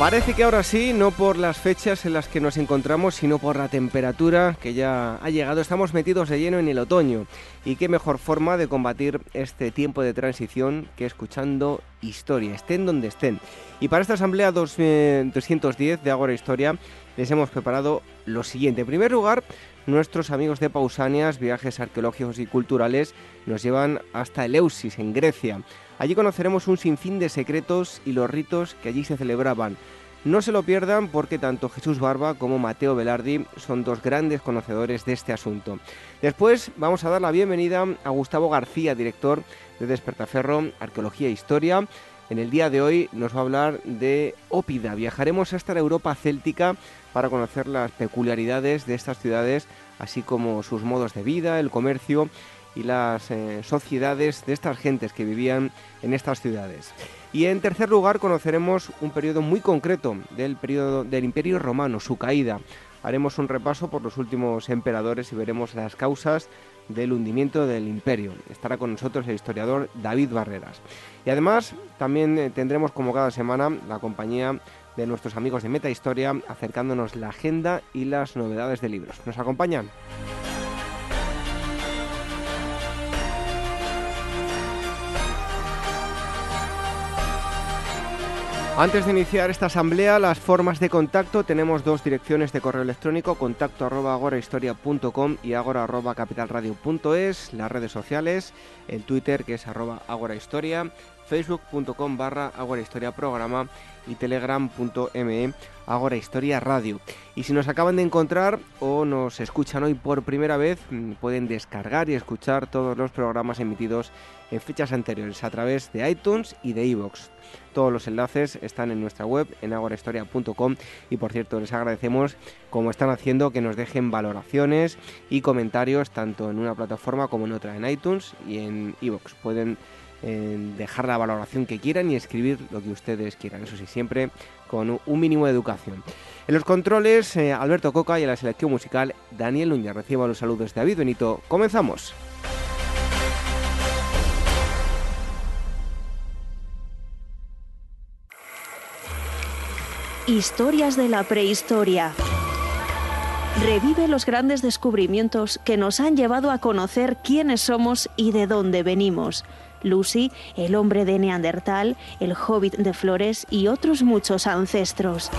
Parece que ahora sí, no por las fechas en las que nos encontramos, sino por la temperatura que ya ha llegado. Estamos metidos de lleno en el otoño. Y qué mejor forma de combatir este tiempo de transición que escuchando historia, estén donde estén. Y para esta asamblea 210 de Agora Historia les hemos preparado lo siguiente. En primer lugar, nuestros amigos de Pausanias, viajes arqueológicos y culturales, nos llevan hasta Eleusis, en Grecia. Allí conoceremos un sinfín de secretos y los ritos que allí se celebraban. No se lo pierdan porque tanto Jesús Barba como Mateo Velardi son dos grandes conocedores de este asunto. Después vamos a dar la bienvenida a Gustavo García, director de Despertaferro, Arqueología e Historia. En el día de hoy nos va a hablar de Ópida. Viajaremos hasta la Europa céltica para conocer las peculiaridades de estas ciudades, así como sus modos de vida, el comercio y las eh, sociedades de estas gentes que vivían en estas ciudades. Y en tercer lugar conoceremos un periodo muy concreto del periodo del Imperio Romano, su caída. Haremos un repaso por los últimos emperadores y veremos las causas del hundimiento del imperio. Estará con nosotros el historiador David Barreras. Y además también eh, tendremos como cada semana la compañía de nuestros amigos de Meta Historia acercándonos la agenda y las novedades de libros. ¿Nos acompañan? Antes de iniciar esta asamblea, las formas de contacto, tenemos dos direcciones de correo electrónico, contacto arroba y agora capitalradio.es, las redes sociales, el Twitter que es arroba agorahistoria, facebook.com barra agorahistoriaprograma y telegram.me Agora Historia Radio. Y si nos acaban de encontrar o nos escuchan hoy por primera vez, mm, pueden descargar y escuchar todos los programas emitidos en fechas anteriores a través de iTunes y de iVoox. Todos los enlaces están en nuestra web en agorahistoria.com y por cierto les agradecemos como están haciendo que nos dejen valoraciones y comentarios tanto en una plataforma como en otra, en iTunes y en iVoox. Pueden dejar la valoración que quieran y escribir lo que ustedes quieran, eso sí, siempre con un mínimo de educación. En los controles, eh, Alberto Coca y en la selección musical, Daniel Núñez. Reciban los saludos de David Benito. Comenzamos. Historias de la prehistoria. Revive los grandes descubrimientos que nos han llevado a conocer quiénes somos y de dónde venimos. Lucy, el hombre de Neandertal, el hobbit de Flores y otros muchos ancestros.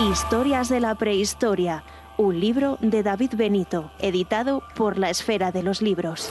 Historias de la prehistoria, un libro de David Benito, editado por la Esfera de los Libros.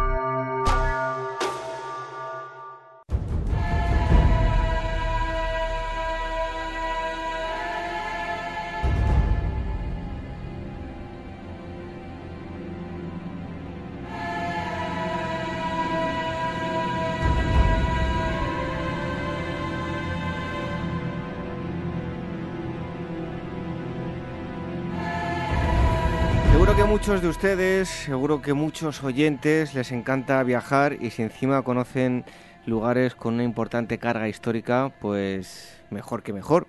de ustedes, seguro que muchos oyentes les encanta viajar y si encima conocen lugares con una importante carga histórica, pues mejor que mejor.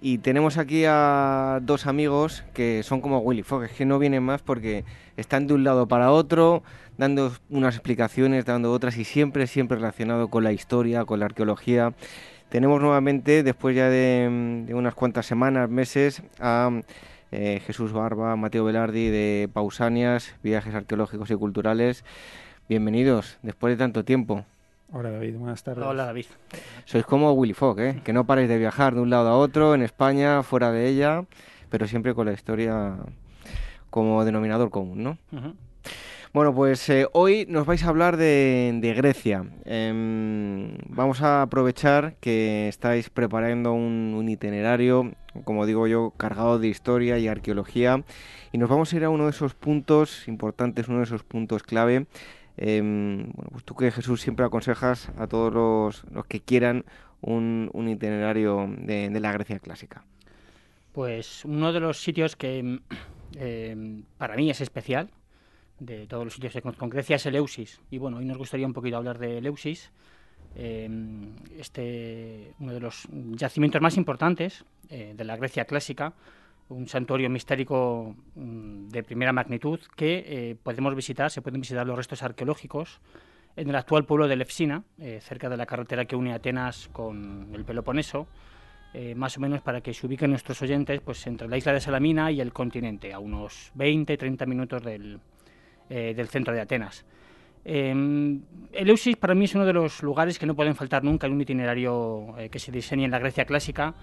Y tenemos aquí a dos amigos que son como Willy Fogg, que no vienen más porque están de un lado para otro, dando unas explicaciones, dando otras y siempre, siempre relacionado con la historia, con la arqueología. Tenemos nuevamente, después ya de, de unas cuantas semanas, meses, a eh, Jesús Barba, Mateo Velardi de Pausanias, Viajes Arqueológicos y Culturales. Bienvenidos después de tanto tiempo. Hola David, buenas tardes. Hola David. Sois como Willy Fogg, ¿eh? que no paréis de viajar de un lado a otro, en España, fuera de ella, pero siempre con la historia como denominador común, ¿no? Bueno, pues eh, hoy nos vais a hablar de, Grecia. Em, vamos a aprovechar que estáis preparando un, itinerario, como digo yo, cargado de historia y arqueología, y nos vamos a ir a uno de esos puntos importantes, uno de esos puntos clave. Em, bueno, pues tú que Jesús siempre aconsejas a todos los, que quieran un, itinerario de, la Grecia clásica. Pues uno de los sitios que em, para mí es especial, de todos los sitios con Grecia es Eleusis. Y bueno, hoy nos gustaría un poquito hablar de Eleusis, em, este, uno de los yacimientos más importantes eh, de la Grecia clásica, un santuario mistérico mm, de primera magnitud que eh, podemos visitar, se pueden visitar los restos arqueológicos en el actual pueblo de Lefsina, eh, cerca de la carretera que une Atenas con el Peloponeso, más o menos para que se ubiquen nuestros oyentes pues entre la isla de Salamina y el continente, a unos 20-30 minutos del, del centro de Atenas. Eh, Eleusis para mí es uno de los lugares que no pueden faltar nunca en un itinerario eh, que se diseñe en la Grecia clásica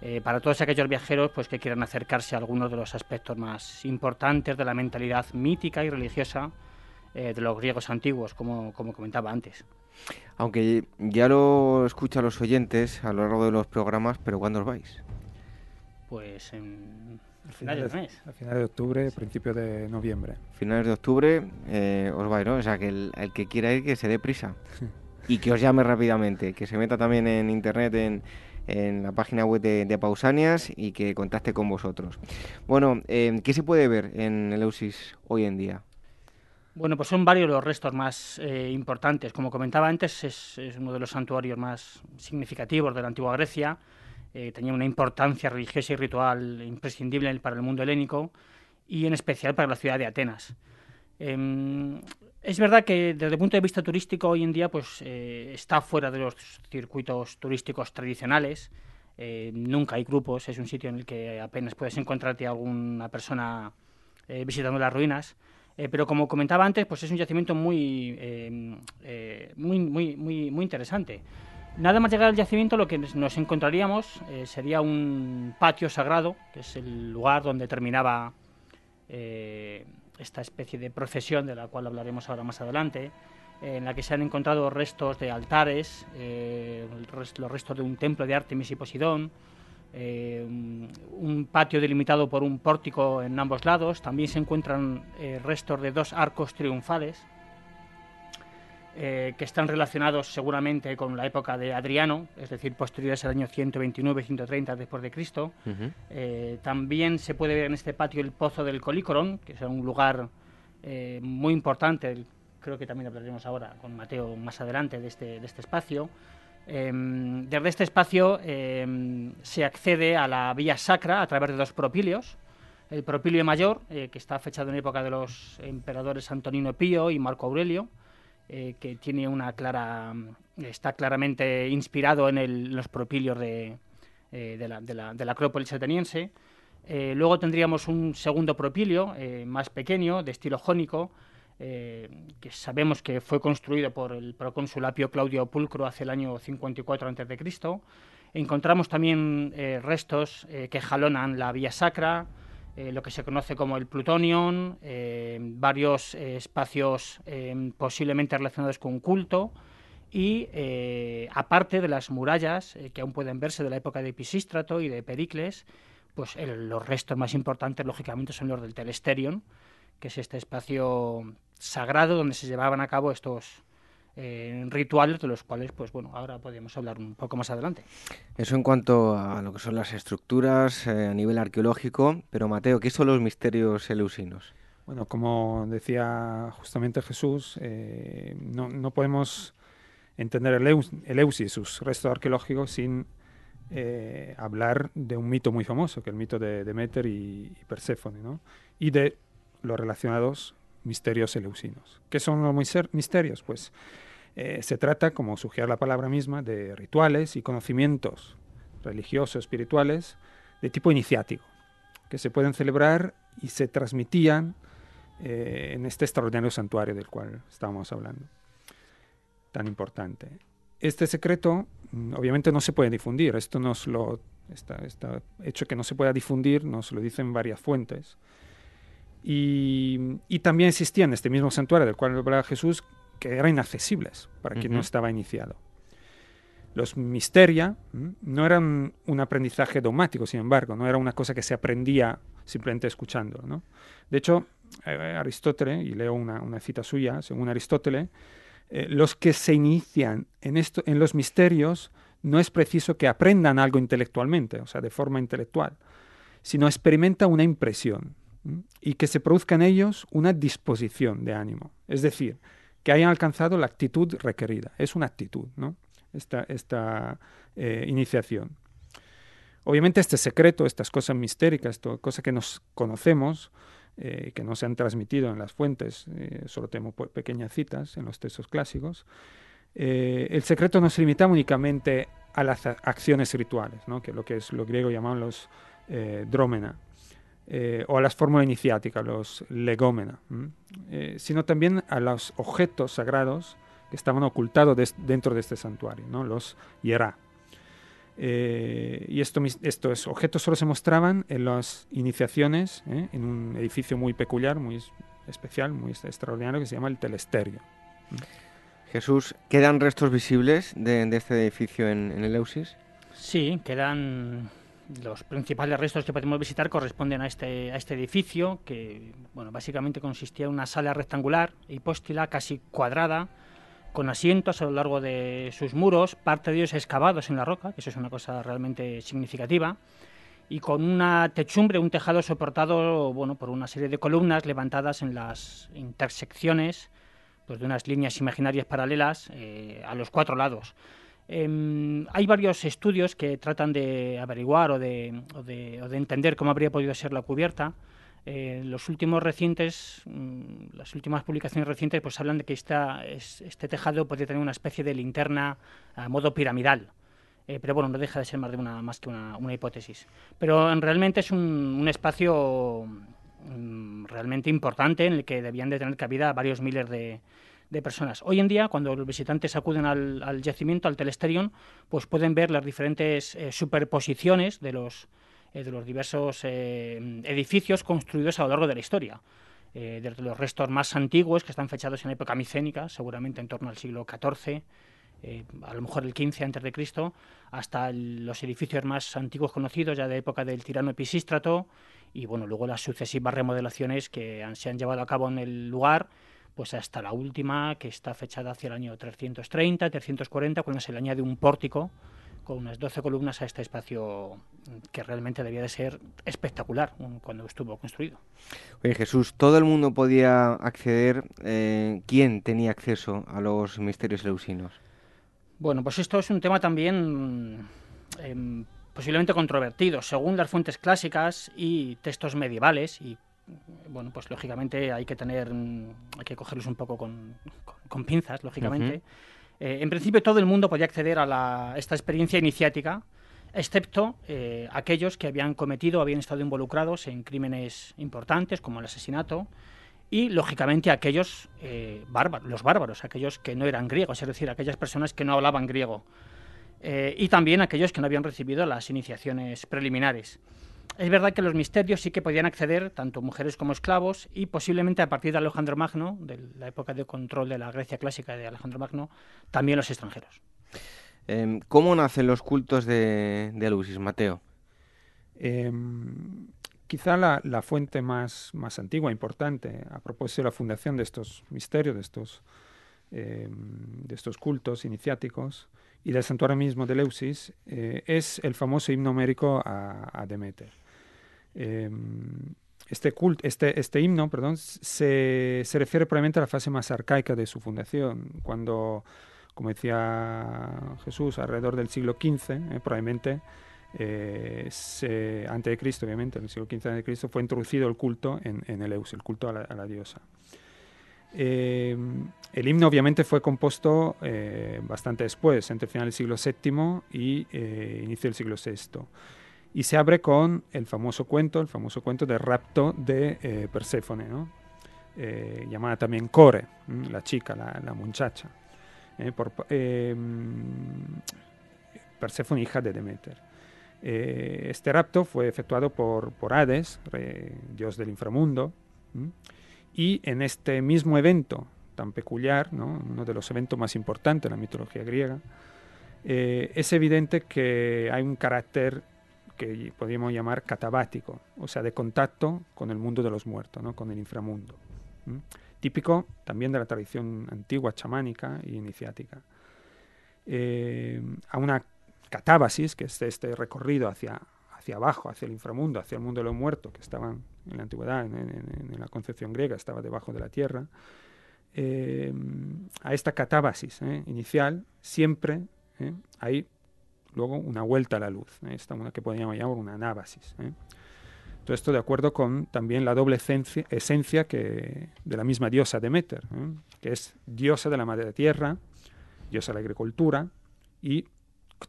eh, para todos aquellos viajeros pues, que quieran acercarse a algunos de los aspectos más importantes de la mentalidad mítica y religiosa de los griegos antiguos, como, como comentaba antes. Aunque ya lo escuchan los oyentes a lo largo de los programas, pero ¿cuándo os vais? Pues en a finales, a finales de octubre, principios de noviembre. Finales de octubre eh, os vais, ¿no? O sea, que el, que quiera ir que se dé prisa y que os llame rápidamente, que se meta también en internet en, en la página web de, Pausanias y que contacte con vosotros. Bueno, eh, ¿qué se puede ver en el Eusis hoy en día? Bueno, pues son varios los restos más eh, importantes. Como comentaba antes, es, es, uno de los santuarios más significativos de la antigua Grecia. Eh, tenía una importancia religiosa y ritual imprescindible para el mundo helénico y en especial para la ciudad de Atenas. Em, es verdad que desde el punto de vista turístico hoy en día pues, eh, está fuera de los circuitos turísticos tradicionales. Eh, nunca hay grupos, es un sitio en el que apenas puedes encontrarte a alguna persona visitando las ruinas. pero como comentaba antes, pues es un yacimiento muy, em, muy, muy, muy, muy interesante. Nada más llegar al yacimiento lo que nos encontraríamos eh, sería un patio sagrado, que es el lugar donde terminaba eh, esta especie de procesión de la cual hablaremos ahora más adelante, en la que se han encontrado restos de altares, eh, los restos de un templo de Artemis y Posidón, un patio delimitado por un pórtico en ambos lados, también se encuentran restos de dos arcos triunfales, eh, que están relacionados seguramente con la época de Adriano, es decir, posteriores al año 129-130 después de Cristo. Eh, también se puede ver en este patio el Pozo del Colícoron, que es un lugar eh, muy importante, creo que también hablaremos ahora con Mateo más adelante de este, de este espacio. Em, desde este espacio em, se accede a la vía sacra a través de dos propilios. El propilio mayor, que está fechado en época de los emperadores Antonino Pío y Marco Aurelio, eh, que tiene una clara está claramente inspirado en, los propilios de, eh, de, la, de, la, de, la, Acrópolis ateniense. Eh, luego tendríamos un segundo propilio más pequeño, de estilo jónico, que sabemos que fue construido por el procónsul Apio Claudio Pulcro hace el año 54 a.C. Encontramos también restos que jalonan la vía sacra, eh, lo que se conoce como el plutonium, eh, varios eh, espacios posiblemente relacionados con culto y aparte de las murallas que aún pueden verse de la época de Pisístrato y de Pericles, pues los restos más importantes lógicamente son los del Telesterion, que es este espacio sagrado donde se llevaban a cabo estos, rituales de los cuales, pues bueno, ahora podemos hablar un poco más adelante. Eso en cuanto a lo que son las estructuras eh, a nivel arqueológico, pero Mateo, ¿qué son los misterios eleusinos? Bueno, como decía justamente Jesús, eh, no, no, podemos entender el, Eleusis y sus restos arqueológicos sin eh, hablar de un mito muy famoso, que es el mito de Demeter y, y Perséfone, ¿no? y de los relacionados misterios eleusinos. ¿Qué son los misterios? Pues eh, se trata, como sugiere la palabra misma, de rituales y conocimientos religiosos, espirituales, de tipo iniciático, que se pueden celebrar y se transmitían eh, en este extraordinario santuario del cual estábamos hablando, tan importante. Este secreto mm, obviamente no se puede difundir, esto nos lo, está, hecho que no se pueda difundir, nos lo dicen varias fuentes, Y, y, también existían en este mismo santuario del cual hablaba Jesús que eran inaccesibles para quien no estaba iniciado. Los misteria no eran un aprendizaje dogmático, sin embargo, no era una cosa que se aprendía simplemente escuchando. ¿no? De hecho, eh, Aristóteles, y leo una, una, cita suya, según Aristóteles, eh, los que se inician en, esto, en los misterios no es preciso que aprendan algo intelectualmente, o sea, de forma intelectual, sino experimenta una impresión y que se produzca en ellos una disposición de ánimo. Es decir, que hayan alcanzado la actitud requerida. Es una actitud, ¿no? esta, esta eh, iniciación. Obviamente este secreto, estas cosas mistéricas, cosas que nos conocemos, eh, que no se han transmitido en las fuentes, eh, solo tenemos pequeñas citas en los textos clásicos, el secreto no se limita únicamente a las acciones rituales, ¿no? que lo que es lo griego llaman los drómena, o a las fórmulas iniciáticas, los legómena, sino también a los objetos sagrados que estaban ocultados dentro de este santuario, ¿no? los hierá. Eh, y esto, estos objetos solo se mostraban en las iniciaciones, ¿eh? en un edificio muy peculiar, muy especial, muy extraordinario, que se llama el Telesterio. Jesús, ¿quedan restos visibles de, este edificio en, en, el Eusis? Sí, quedan los principales restos que podemos visitar corresponden a este, a este edificio, que bueno, básicamente consistía en una sala rectangular, hipóstila, casi cuadrada, con asientos a lo largo de sus muros, parte de ellos excavados en la roca, eso es una cosa realmente significativa, y con una techumbre, un tejado soportado bueno, por una serie de columnas levantadas en las intersecciones pues, de unas líneas imaginarias paralelas eh, a los cuatro lados. Em, hay varios estudios que tratan de averiguar o de, o de entender cómo habría podido ser la cubierta. Eh, los últimos recientes, mm, las últimas publicaciones recientes, pues hablan de que esta, este tejado podría tener una especie de linterna a modo piramidal. Eh, pero bueno, no deja de ser más, de una, más que una, hipótesis. Pero realmente es un, espacio mm, realmente importante en el que debían de tener cabida varios miles de, personas. Hoy en día, cuando los visitantes acuden al, yacimiento, al telesterion, pues pueden ver las diferentes eh, superposiciones de los, eh, de los diversos eh, edificios construidos a lo largo de la historia. Desde los restos más antiguos, que están fechados en la época micénica, seguramente en torno al siglo XIV, a lo mejor el XV antes de Cristo, hasta los edificios más antiguos conocidos, ya de época del tirano Episístrato, y bueno, luego las sucesivas remodelaciones que se han llevado a cabo en el lugar, pues hasta la última, que está fechada hacia el año 330, 340, cuando se le añade un pórtico con unas 12 columnas a este espacio que realmente debía de ser espectacular cuando estuvo construido. Oye Jesús, ¿todo el mundo podía acceder? Eh, ¿Quién tenía acceso a los misterios eleusinos? Bueno, pues esto es un tema también em, posiblemente controvertido. Según las fuentes clásicas y textos medievales, y bueno, pues lógicamente hay que tener, hay que cogerlos un poco con, pinzas, lógicamente. Eh, en principio todo el mundo podía acceder a esta experiencia iniciática, excepto eh, aquellos que habían cometido, habían estado involucrados en crímenes importantes como el asesinato y lógicamente aquellos eh, bárbaros, los bárbaros, aquellos que no eran griegos, es decir, aquellas personas que no hablaban griego y también aquellos que no habían recibido las iniciaciones preliminares. Es verdad que los misterios sí que podían acceder tanto mujeres como esclavos y posiblemente a partir de Alejandro Magno, de la época de control de la Grecia clásica de Alejandro Magno, también los extranjeros. Em, ¿Cómo nacen los cultos de, de Mateo? Em, quizá la, fuente más, más antigua, importante, a propósito de la fundación de estos misterios, de estos, em, de estos cultos iniciáticos, y del santuario mismo de Leusis, eh, es el famoso himno homérico a Demeter. Em, este, este, este himno perdón, se, se, refiere probablemente a la fase más arcaica de su fundación, cuando, como decía Jesús, alrededor del siglo XV, eh, probablemente, eh, antes de Cristo, obviamente, en el siglo XV antes de Cristo, fue introducido el culto en, en el Eus, el culto a la, diosa. Em, el himno obviamente fue compuesto eh, bastante después, entre final del siglo VII y inicio del siglo VI y se abre con el famoso cuento, el famoso cuento de rapto de eh, Perséfone, eh, llamada también Core, la chica, la, muchacha, eh, por, Perséfone hija de Demeter. este rapto fue efectuado por, por Hades, dios del inframundo, Y en este mismo evento tan peculiar, uno de los eventos más importantes de la mitología griega, eh, es evidente que hay un carácter que podríamos llamar catabático, o sea, de contacto con el mundo de los muertos, ¿no? con el inframundo. Típico también de la tradición antigua chamánica y iniciática. Eh, a una catábasis, que es este recorrido hacia, hacia abajo, hacia el inframundo, hacia el mundo de los muertos, que estaban en la antigüedad, en, la concepción griega, estaba debajo de la tierra, eh, a esta catábasis eh, inicial siempre hay luego una vuelta a la luz, esta una que podríamos llamar una anábasis. Todo esto de acuerdo con también la doble esencia, esencia que, de la misma diosa Demeter, que es diosa de la madre tierra, diosa de la agricultura y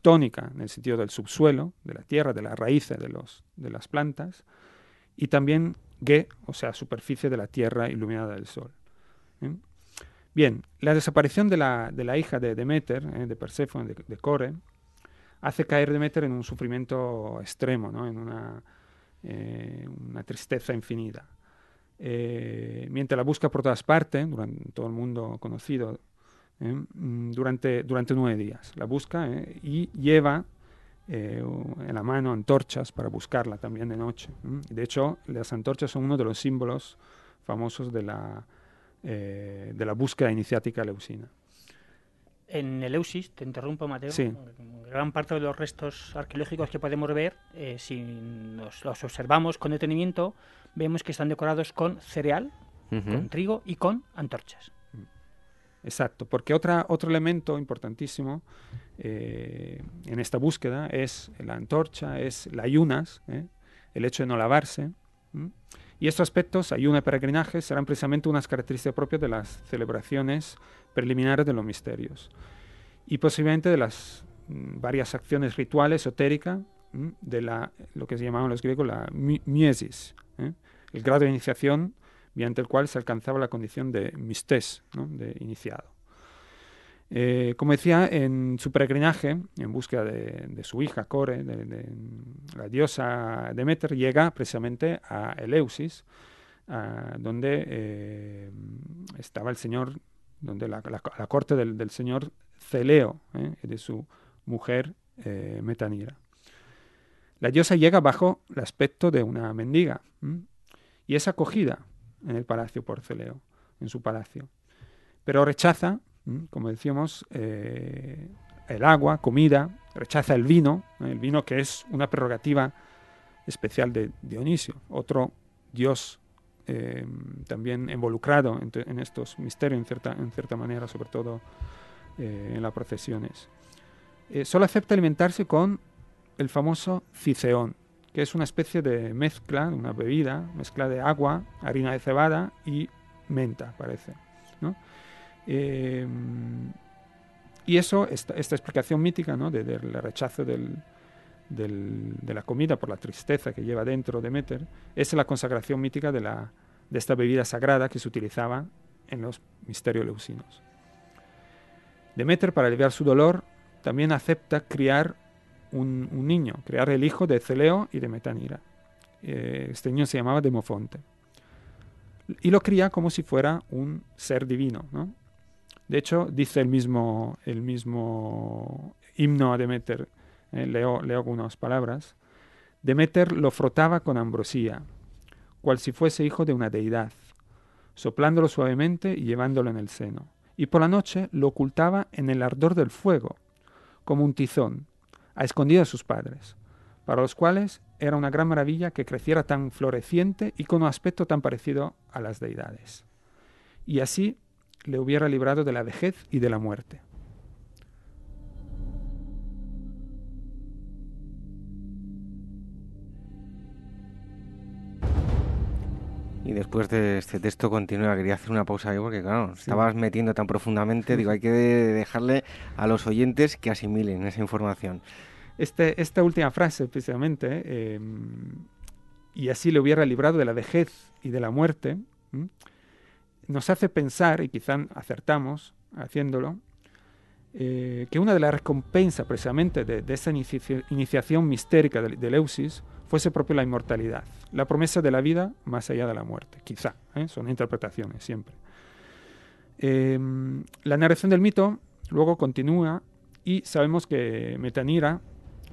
tónica en el sentido del subsuelo, de la tierra, de las raíces de, los, de las plantas, y también ge, o sea, superficie de la tierra iluminada del sol. Bien, la desaparición de la, de la hija de Demeter, ¿eh? de Perséfone, de, Core, hace caer Demeter en un sufrimiento extremo, ¿no? en una, eh, una tristeza infinita. Eh, mientras la busca por todas partes, durante todo el mundo conocido, ¿eh? Mm, durante, durante nueve días. La busca ¿eh? y lleva eh, en la mano antorchas para buscarla también de noche. De hecho, las antorchas son uno de los símbolos famosos de la, de la búsqueda iniciática leusina. En Eleusis, te interrumpo Mateo, gran parte de los restos arqueológicos que podemos ver, si los observamos con detenimiento, vemos que están decorados con cereal, con trigo y con antorchas. Exacto, porque otra, otro elemento importantísimo eh, en esta búsqueda es la antorcha, es la ayunas, ¿eh? el hecho de no lavarse. Y estos aspectos, ayuna y peregrinaje, serán precisamente unas características propias de las celebraciones preliminares de los misterios. Y posiblemente de las mm, varias acciones rituales esotéricas de la, lo que se llamaban los griegos la miesis, ¿eh? el grado de iniciación mediante el cual se alcanzaba la condición de mistés, de iniciado. Eh, como decía, en su peregrinaje, en búsqueda de, su hija Core, de, la diosa Demeter, llega precisamente a Eleusis, donde eh, estaba el señor, donde la, corte del, señor Celeo eh, de su mujer Metanira. La diosa llega bajo el aspecto de una mendiga y es acogida en el palacio por Celeo, en su palacio. Pero rechaza, como decíamos, eh, el agua, comida, rechaza el vino, el vino que es una prerrogativa especial de Dionisio, otro dios eh, también involucrado en, estos misterios en cierta, manera, sobre todo eh, en las procesiones. solo acepta alimentarse con el famoso ciceón, que es una especie de mezcla, una bebida, mezcla de agua, harina de cebada y menta, parece. Eh, y eso, esta, explicación mítica ¿no? del rechazo del, de la comida por la tristeza que lleva dentro Demeter, es la consagración mítica de, la, de esta bebida sagrada que se utilizaba en los misterios leucinos. Demeter, para aliviar su dolor, también acepta criar un, niño, crear el hijo de Celeo y de Metanira. Eh, este niño se llamaba Demofonte. Y lo cría como si fuera un ser divino. De hecho, dice el mismo, el mismo himno a Demeter, eh, leo, leo algunas palabras. Demeter lo frotaba con ambrosía, cual si fuese hijo de una deidad, soplándolo suavemente y llevándolo en el seno. Y por la noche lo ocultaba en el ardor del fuego, como un tizón, a escondidas de sus padres, para los cuales era una gran maravilla que creciera tan floreciente y con un aspecto tan parecido a las deidades. Y así le hubiera librado de la vejez y de la muerte. Y después de este texto continúa, quería hacer una pausa ahí porque, claro, estabas metiendo tan profundamente, digo, hay que dejarle a los oyentes que asimilen esa información. Este, esta última frase, precisamente, em, y así le hubiera librado de la vejez y de la muerte, nos hace pensar, y quizá acertamos haciéndolo, eh, que una de las recompensas precisamente de, esa iniciación mistérica de, de Leusis fuese propio la inmortalidad, la promesa de la vida más allá de la muerte, quizá, ¿eh? son interpretaciones siempre. Em, la narración del mito luego continúa y sabemos que Metanira,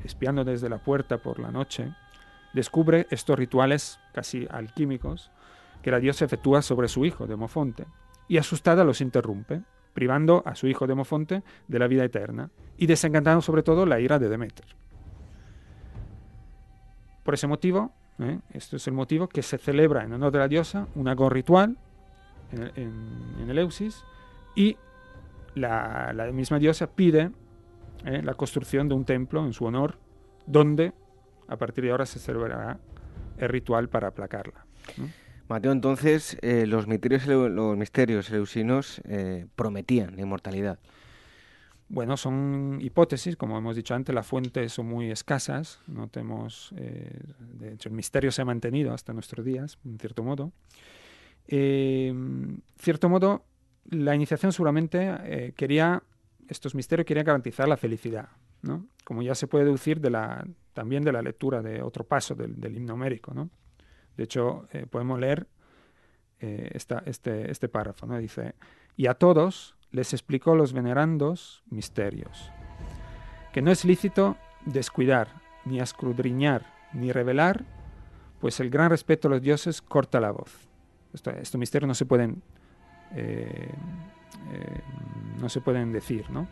espiando desde la puerta por la noche, descubre estos rituales casi alquímicos que la diosa efectúa sobre su hijo, Demofonte, y asustada los interrumpe, privando a su hijo Demofonte de la vida eterna y desencantando sobre todo la ira de Demeter. Por ese motivo, ¿eh? esto es el motivo que se celebra en honor de la diosa un ago ritual en, el Eusis y la, misma diosa pide ¿eh? la construcción de un templo en su honor donde a partir de ahora se celebrará el ritual para aplacarla. Mateo, entonces eh, los, misterios, los misterios eleusinos eh, prometían la inmortalidad. Bueno, son hipótesis, como hemos dicho antes, las fuentes son muy escasas, no tenemos, eh, de hecho el misterio se ha mantenido hasta nuestros días, en cierto modo. En cierto modo, la iniciación seguramente quería, estos misterios querían garantizar la felicidad, ¿no? como ya se puede deducir también de la lectura de otro paso del, himno homérico. ¿no? De hecho, eh, podemos leer eh, este, este párrafo. ¿no? Dice, y a todos les explicó los venerandos misterios, que no es lícito descuidar, ni escudriñar, ni revelar, pues el gran respeto a los dioses corta la voz. estos misterios no se pueden, eh, no se pueden decir. ¿no?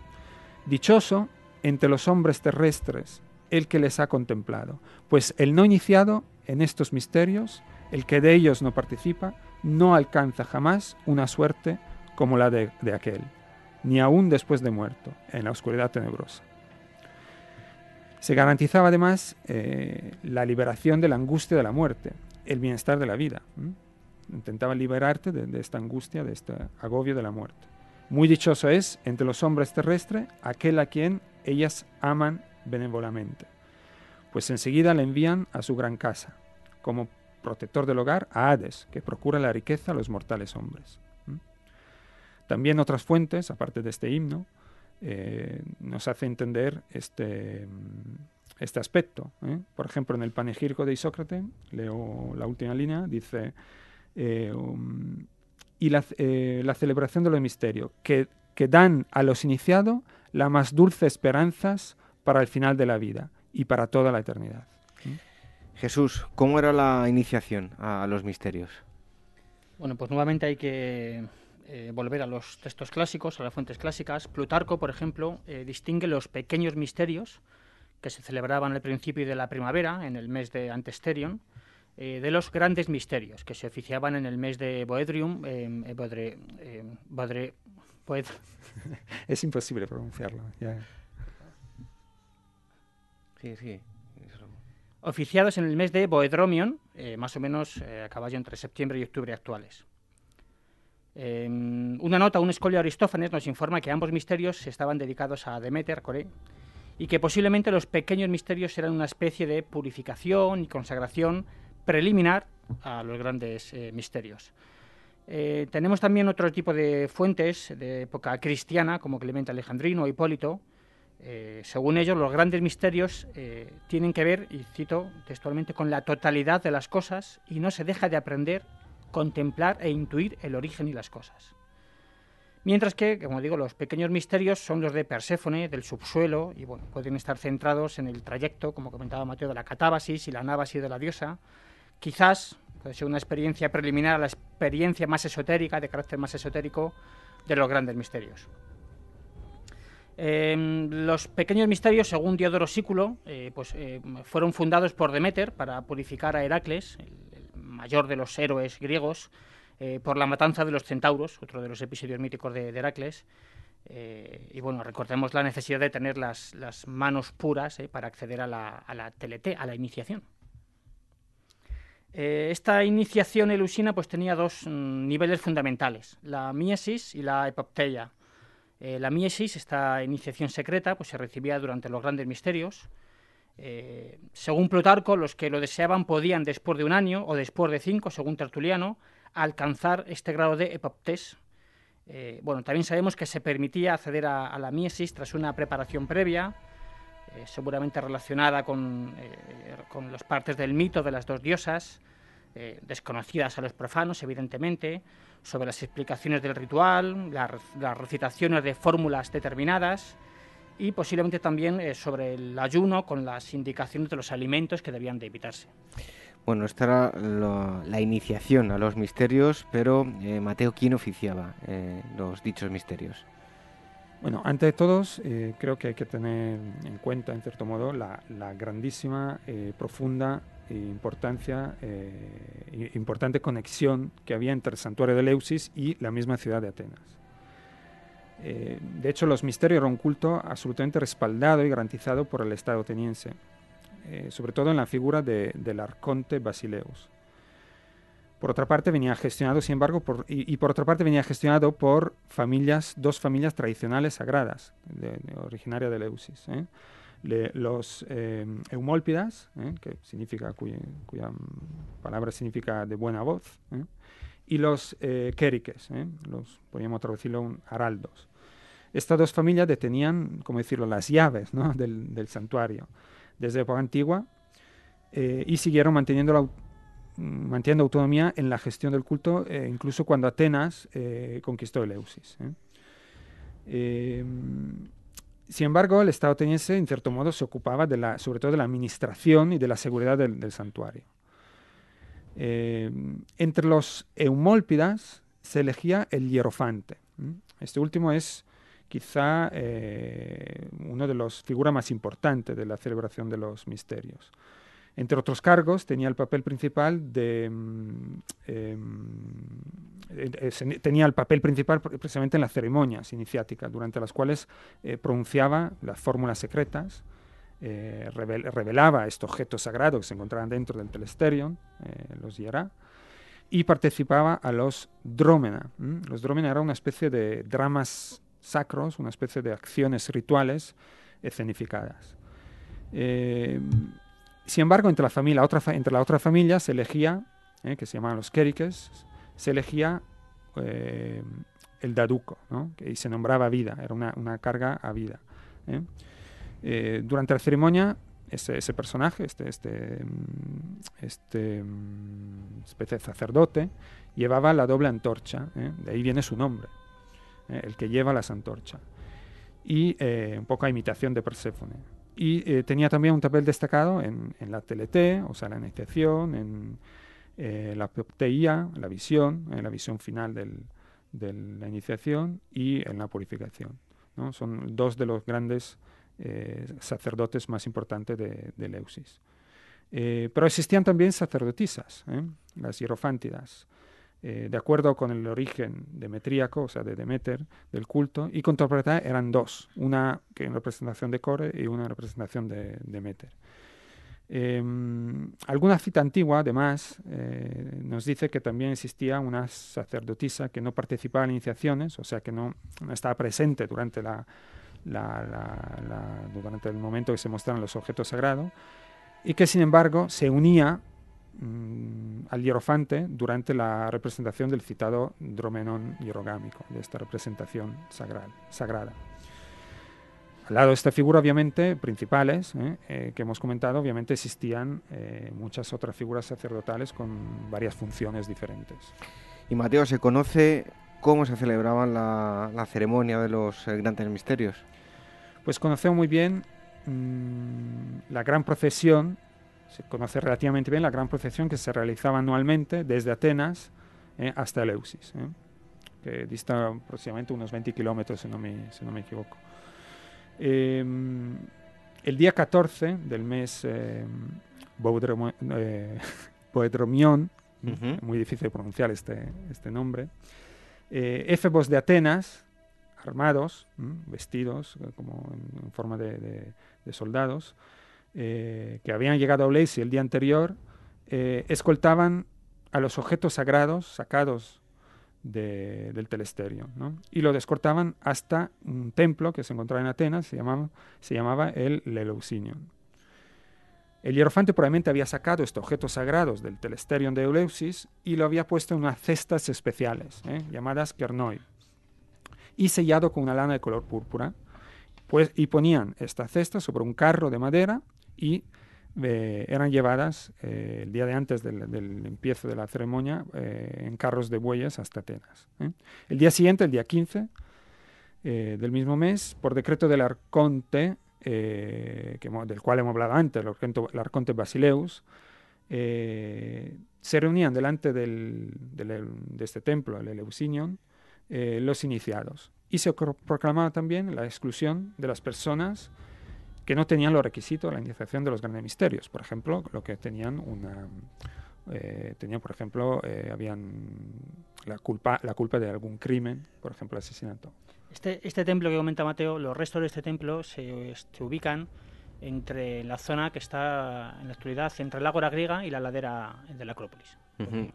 Dichoso entre los hombres terrestres el que les ha contemplado, pues el no iniciado en estos misterios, el que de ellos no participa, no alcanza jamás una suerte como la de, aquel, ni aún después de muerto, en la oscuridad tenebrosa. Se garantizaba además eh, la liberación de la angustia de la muerte, el bienestar de la vida. Intentaba liberarte de, de, esta angustia, de este agobio de la muerte. Muy dichoso es entre los hombres terrestres aquel a quien ellas aman benévolamente, pues enseguida le envían a su gran casa, como protector del hogar a Hades, que procura la riqueza a los mortales hombres. También otras fuentes, aparte de este himno, eh, nos hace entender este, este aspecto. ¿eh? Por ejemplo, en el panegírico de Isócrates, leo la última línea, dice, eh, um, y la, la, celebración de los misterios, que, que dan a los iniciados las más dulces esperanzas para el final de la vida y para toda la eternidad. Jesús, ¿cómo era la iniciación a los misterios? Bueno, pues nuevamente hay que eh, volver a los textos clásicos, a las fuentes clásicas. Plutarco, por ejemplo, eh, distingue los pequeños misterios que se celebraban al principio de la primavera, en el mes de Antesterion, eh, de los grandes misterios que se oficiaban en el mes de Boedrium, Bodre, Bodre, es imposible pronunciarlo. Sí, sí. Oficiados en el mes de Boedromion, eh, más o menos eh, a caballo entre septiembre y octubre actuales. Em, una nota, un escolio de Aristófanes nos informa que ambos misterios estaban dedicados a Demeter, Coré, y que posiblemente los pequeños misterios eran una especie de purificación y consagración preliminar a los grandes eh, misterios. Eh, tenemos también otro tipo de fuentes de época cristiana, como Clemente Alejandrino o Hipólito. Eh, según ellos, los grandes misterios tienen que ver, y cito textualmente, con la totalidad de las cosas y no se deja de aprender, contemplar e intuir el origen y las cosas. Mientras que, como digo, los pequeños misterios son los de Perséfone, del subsuelo, y bueno, pueden estar centrados en el trayecto, como comentaba Mateo, de la catábasis y la anábasis de la diosa. Quizás Puede ser una experiencia preliminar a la experiencia más esotérica, de carácter más esotérico, de los grandes misterios. Em, los pequeños misterios, según Diodoro Sículo, eh, pues, eh, fueron fundados por Demeter para purificar a Heracles, el, mayor de los héroes griegos, eh, por la matanza de los centauros, otro de los episodios míticos de, Heracles. y bueno, recordemos la necesidad de tener las, manos puras para acceder a la, a a la iniciación. Eh, esta iniciación elusina pues, tenía dos mm, niveles fundamentales, la miesis y la epopteia. Eh, la miesis, esta iniciación secreta, pues, se recibía durante los grandes misterios. Eh, según Plutarco, los que lo deseaban podían, después de un año o después de cinco, según Tertuliano, alcanzar este grado de epoptes. bueno, también sabemos que se permitía acceder a, la miesis tras una preparación previa, eh, seguramente relacionada con, eh, con las partes del mito de las dos diosas, desconocidas a los profanos, evidentemente, sobre las explicaciones del ritual, las recitaciones de fórmulas determinadas y posiblemente también sobre el ayuno con las indicaciones de los alimentos que debían de evitarse. Bueno, esta era la iniciación a los misterios, pero Mateo, ¿quién oficiaba los dichos misterios? Bueno, antes de todos, eh, creo que hay que tener en cuenta, en cierto modo, la, grandísima, eh, profunda e importancia, eh, importante conexión que había entre el santuario de Leusis y la misma ciudad de Atenas. De hecho, los misterios eran un culto absolutamente respaldado y garantizado por el Estado ateniense, sobre todo en la figura del arconte Basileus. Por otra parte, venía gestionado, sin embargo, y, por otra parte venía gestionado por familias, dos familias tradicionales sagradas, de, originaria de Leusis. ¿eh? los eh, Eumólpidas, ¿eh? que significa, cuya, palabra significa de buena voz, y los Quériques, los, podríamos traducirlo, araldos. Estas dos familias detenían, como decirlo, las llaves del, del, santuario desde época antigua y siguieron manteniendo la Mm, mantiene autonomía en la gestión del culto, eh, incluso cuando Atenas eh, conquistó Eleusis. ¿eh? sin embargo, el Estado ateniense, en cierto modo, se ocupaba de la, sobre todo de la administración y de la seguridad del, santuario. entre los eumólpidas se elegía el hierofante. Este último es quizá una de las figuras más importantes de la celebración de los misterios. Entre otros cargos, tenía el papel principal. Mm, em, eh, eh, tenía el papel principal precisamente en las ceremonias iniciáticas, durante las cuales eh, pronunciaba las fórmulas secretas, revelaba estos objetos sagrados que se encontraban dentro del telesterion, los Yera, y participaba a los drómena. Los drómena eran una especie de dramas sacros, una especie de acciones rituales escenificadas. Sin embargo, entre la familia, otra entre familia se elegía, eh, que se llamaban los Quériques, se elegía eh, el daduco, ¿no? que se nombraba vida, era una, carga a vida. ¿eh? durante la ceremonia, ese, personaje, este, este, mm, este mm, especie de sacerdote, llevaba la doble antorcha, de ahí viene su nombre, el que lleva las antorchas, y un poco a imitación de Perséfone y eh, tenía también un papel destacado en, la TLT, o sea, la iniciación, en eh, la POPTIA, la visión, en la visión final de la iniciación y en la purificación. ¿no? Son dos de los grandes eh, sacerdotes más importantes de, de pero existían también sacerdotisas, las hierofántidas, eh, de acuerdo con el origen demetríaco, o sea, de Demeter, del culto, y contraparte eran dos, una que en representación de Core y una en representación de Demeter. Em, alguna cita antigua, además, eh, nos dice que también existía una sacerdotisa que no participaba en iniciaciones, o sea, que no, estaba presente durante, la, durante el momento que se mostraron los objetos sagrados, y que sin embargo se unía Mm, al hierofante durante la representación del citado dromenón hierogámico, de esta representación sagrada. Al lado de esta figura, obviamente, principales ¿eh? Eh, que hemos comentado, obviamente existían eh, muchas otras figuras sacerdotales con varias funciones diferentes. Y Mateo, ¿se conoce cómo se celebraba la, ceremonia de los grandes misterios? Pues conocemos muy bien mm, la gran procesión se conoce relativamente bien la gran procesión que se realizaba anualmente desde Atenas eh, hasta Eleusis, eh, que dista aproximadamente unos 20 kilómetros, si, no me, si no me equivoco. Em, el día 14 del mes eh, Boedromión, muy difícil de pronunciar este, este nombre, éfebos de Atenas, armados, vestidos como en, forma de soldados, eh, que habían llegado a Oleisi el día anterior, eh, escoltaban a los objetos sagrados sacados del telesterio y lo descortaban hasta un templo que se encontraba en Atenas, se llamaba, se llamaba el Leleusinion. El hierofante probablemente había sacado estos objetos sagrados del telesterion de Eleusis y lo había puesto en unas cestas especiales, ¿eh? llamadas kernoi, y sellado con una lana de color púrpura, Pues, y ponían esta cesta sobre un carro de madera y eh, eran llevadas eh, el día de antes del, empiezo de la ceremonia eh, en carros de bueyes hasta Atenas. El día siguiente, el día 15 del mismo mes, por decreto del arconte, que, del cual hemos hablado antes, el arconte, Basileus, se reunían delante del, del, de este templo, el Eleusinion, los iniciados. Y se proclamaba también la exclusión de las personas que no tenían los requisitos de la iniciación de los grandes misterios. Por ejemplo, lo que tenían una... Eh, tenían, por ejemplo, eh, habían la culpa, la culpa de algún crimen, por ejemplo, asesinato. Este, este templo que comenta Mateo, los restos de este templo se, se ubican entre la zona que está en la actualidad entre el Ágora griega y la ladera de la Acrópolis.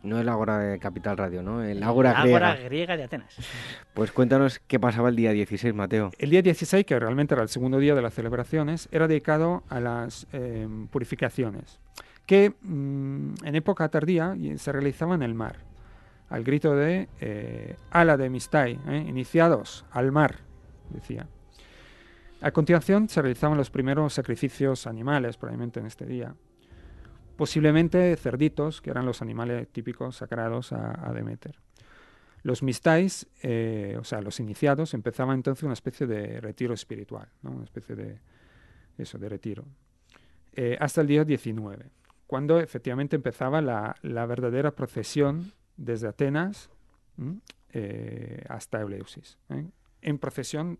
No el Ágora de Capital Radio, ¿no? El Ágora griega. griega de Atenas. Pues cuéntanos qué pasaba el día 16, Mateo. El día 16, que realmente era el segundo día de las celebraciones, era dedicado a las eh, purificaciones, que mm, en época tardía se realizaban en el mar, al grito de eh, Ala de Mistai, ¿eh? iniciados al mar, decía. A continuación se realizaban los primeros sacrificios animales, probablemente en este día. Posiblemente cerditos, que eran los animales típicos sagrados a, Demeter. Los mistais, eh, o sea, los iniciados, empezaban entonces una especie de retiro espiritual, una especie de, eso, de retiro, eh, hasta el día 19, cuando efectivamente empezaba la, verdadera procesión desde Atenas eh, hasta Eleusis. En procesión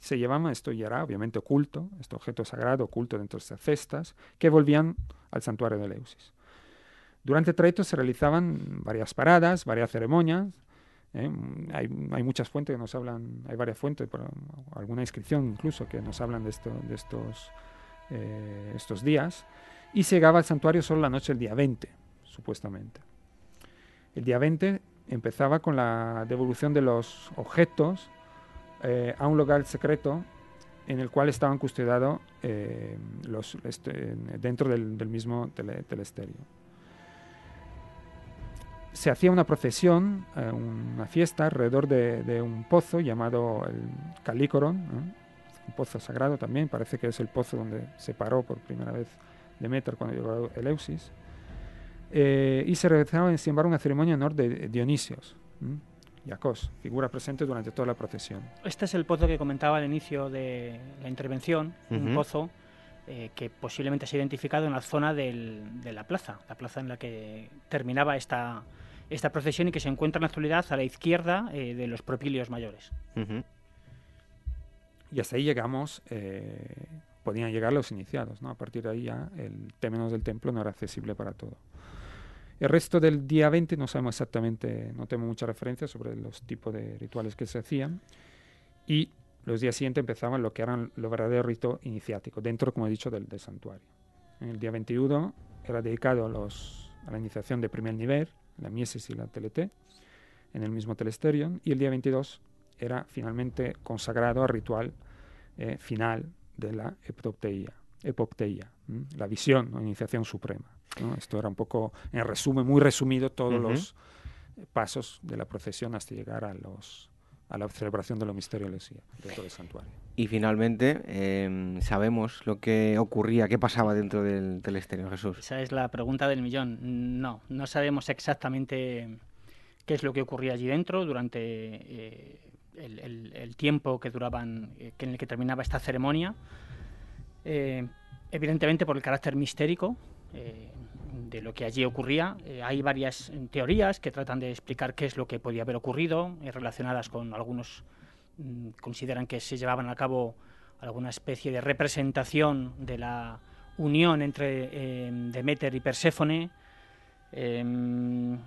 se llevaban, esto ya era obviamente oculto, este objeto sagrado oculto dentro de estas cestas, que volvían al santuario de Eleusis. Durante el trayecto se realizaban varias paradas, varias ceremonias. ¿eh? Hay, muchas fuentes que nos hablan, hay varias fuentes, alguna inscripción incluso que nos hablan de, de estos, eh, estos días. Y se llegaba al santuario solo la noche del día 20, supuestamente. El día 20 empezaba con la devolución de los objetos eh, a un lugar secreto en el cual estaban custodiados eh, los, este, dentro del, mismo telesterio. Se hacía una procesión, eh, una fiesta alrededor de, un pozo llamado el Calícoron, un pozo sagrado también, parece que es el pozo donde se paró por primera vez Demeter cuando llegó Eleusis. y se realizaba, sin embargo, una ceremonia en honor de Dionisios. Yacos, figura presente durante toda la procesión. Este es el pozo que comentaba al inicio de la intervención, un pozo eh, que posiblemente se ha identificado en la zona de la plaza, la plaza en la que terminaba esta, esta procesión y que se encuentra en la actualidad a la izquierda eh, de los propilios mayores. Y hasta ahí llegamos, eh, podían llegar los iniciados, ¿no? A partir de ahí ya el término del templo no era accesible para todo. El resto del día 20 no sabemos exactamente, no tenemos mucha referencia sobre los tipos de rituales que se hacían. Y los días siguientes empezaban lo que eran los verdaderos ritos iniciáticos, dentro, como he dicho, del, santuario. En el día 21 era dedicado a, los, a la iniciación de primer nivel, la miesis y la TLT, en el mismo telesterion. Y el día 22 era finalmente consagrado al ritual eh, final de la epopteía, epopteía la visión o iniciación suprema. Esto era un poco, en resumen, muy resumido, todos los pasos de la procesión hasta llegar a los a la celebración de los misterios de dentro del santuario. Y finalmente, em, ¿sabemos lo que ocurría, qué pasaba dentro del telestéreo, Jesús? Esa es la pregunta del millón. No, no sabemos exactamente qué es lo que ocurría allí dentro durante eh, el, tiempo que duraban, eh, en el que terminaba esta ceremonia. Eh, evidentemente por el carácter mistérico de lo que allí ocurría. Eh, hay varias eh, teorías que tratan de explicar qué es lo que podía haber ocurrido, eh, relacionadas con algunos mm, consideran que se llevaban a cabo alguna especie de representación de la unión entre Demeter y Perséfone. Em,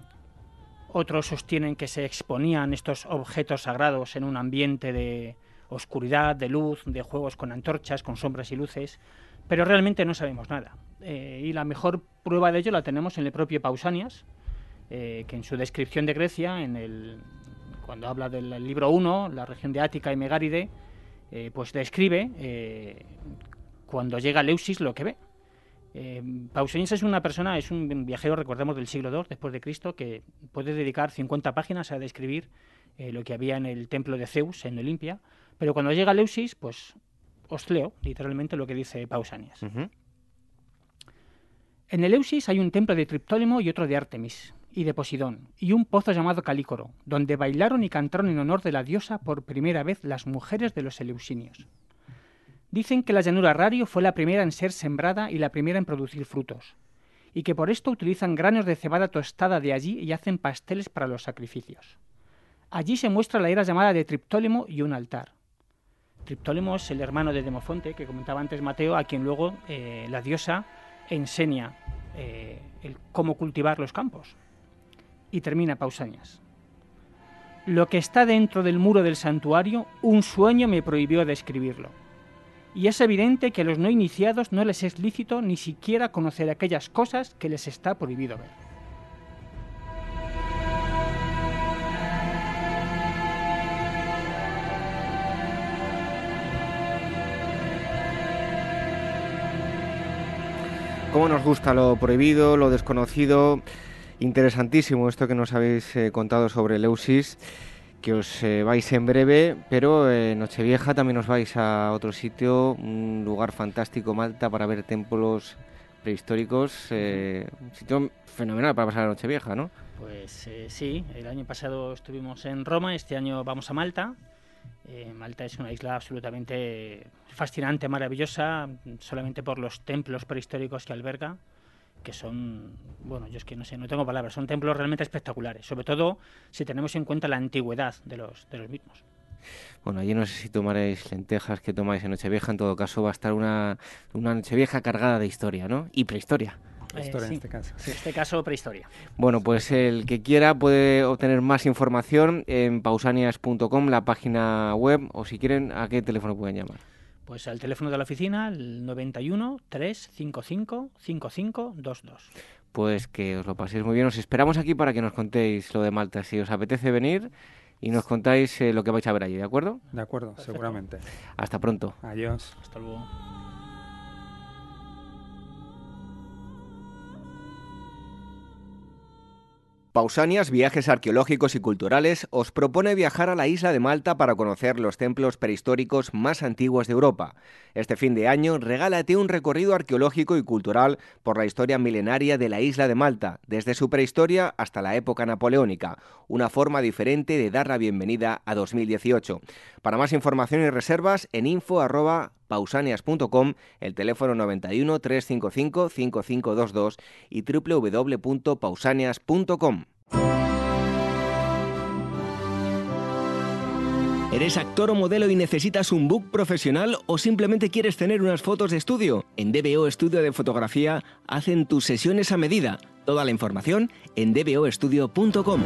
otros sostienen que se exponían estos objetos sagrados en un ambiente de oscuridad, de luz, de juegos con antorchas, con sombras y luces, pero realmente no sabemos nada. Eh, y la mejor prueba de ello la tenemos en el propio Pausanias, eh, que en su descripción de Grecia, en el, cuando habla del libro 1, la región de Ática y Megáride, eh, pues describe cuando llega Leusis lo que ve. Pausanias es una persona, es un viajero, recordemos, del siglo II después de Cristo, que puede dedicar 50 páginas a describir lo que había en el templo de Zeus, en Olimpia, pero cuando llega Leusis, pues os leo literalmente lo que dice Pausanias. En Eleusis hay un templo de Triptólemo y otro de Artemis, y de Posidón, y un pozo llamado Calícoro, donde bailaron y cantaron en honor de la diosa por primera vez las mujeres de los eleusinios. Dicen que la llanura Rario fue la primera en ser sembrada y la primera en producir frutos, y que por esto utilizan granos de cebada tostada de allí y hacen pasteles para los sacrificios. Allí se muestra la era llamada de Triptólemo y un altar. Triptólemo es el hermano de Demofonte, que comentaba antes Mateo, a quien luego eh, la diosa enseña eh, cómo cultivar los campos. Y termina Pausanias. Lo que está dentro del muro del santuario, un sueño me prohibió describirlo. Y es evidente que a los no iniciados no les es lícito ni siquiera conocer aquellas cosas que les está prohibido ver. ¿Cómo nos gusta lo prohibido, lo desconocido? Interesantísimo esto que nos habéis eh, contado sobre Leusis, que os eh, vais en breve, pero en Nochevieja también os vais a otro sitio, un lugar fantástico, Malta, para ver templos prehistóricos. Eh, un sitio fenomenal para pasar la Nochevieja, ¿no? Pues sí, el año pasado estuvimos en Roma, este año vamos a Malta eh, Malta es una isla absolutamente fascinante, maravillosa, solamente por los templos prehistóricos que alberga, que son, bueno, yo es que no sé, no tengo palabras, son templos realmente espectaculares, sobre todo si tenemos en cuenta la antigüedad de los, de los mismos. Bueno, allí no sé si tomaréis lentejas que tomáis en Nochevieja, en todo caso va a estar una, una Nochevieja cargada de historia, ¿no? Y prehistoria. Prehistoria en este caso. En este caso, prehistoria. Bueno, pues el que quiera puede obtener más información en pausanias.com, la página web, o si quieren, ¿a qué teléfono pueden llamar? Pues al teléfono de la oficina, el 91 355 5522. Pues que os lo paséis muy bien. Os esperamos aquí para que nos contéis lo de Malta. Si os apetece venir y nos contáis eh, lo que vais a ver allí, ¿de acuerdo? De acuerdo, seguramente. Hasta pronto. Adiós. Hasta luego. Pausanias Viajes Arqueológicos y Culturales os propone viajar a la isla de Malta para conocer los templos prehistóricos más antiguos de Europa. Este fin de año regálate un recorrido arqueológico y cultural por la historia milenaria de la isla de Malta, desde su prehistoria hasta la época napoleónica, una forma diferente de dar la bienvenida a 2018. Para más información y reservas en info pausanias.com, el teléfono 91 355 5522 y www.pausanias.com. ¿Eres actor o modelo y necesitas un book profesional o simplemente quieres tener unas fotos de estudio? En DBO Estudio de Fotografía hacen tus sesiones a medida. Toda la información en dboestudio.com.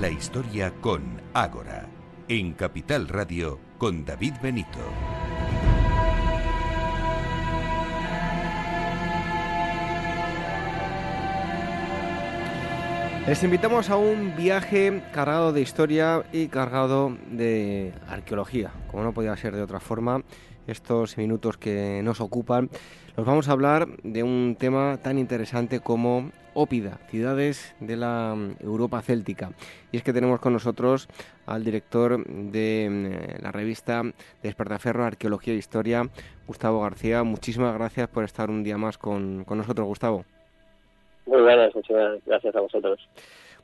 la historia con Ágora, en Capital Radio con David Benito. Les invitamos a un viaje cargado de historia y cargado de arqueología, como no podía ser de otra forma. Estos minutos que nos ocupan, nos vamos a hablar de un tema tan interesante como Ópida, ciudades de la mm, Europa céltica. Y es que tenemos con nosotros al director de mm, la revista Despertaferro Arqueología e Historia, Gustavo García. Muchísimas gracias por estar un día más con, nosotros, Gustavo. Muy buenas, muchas gracias a vosotros.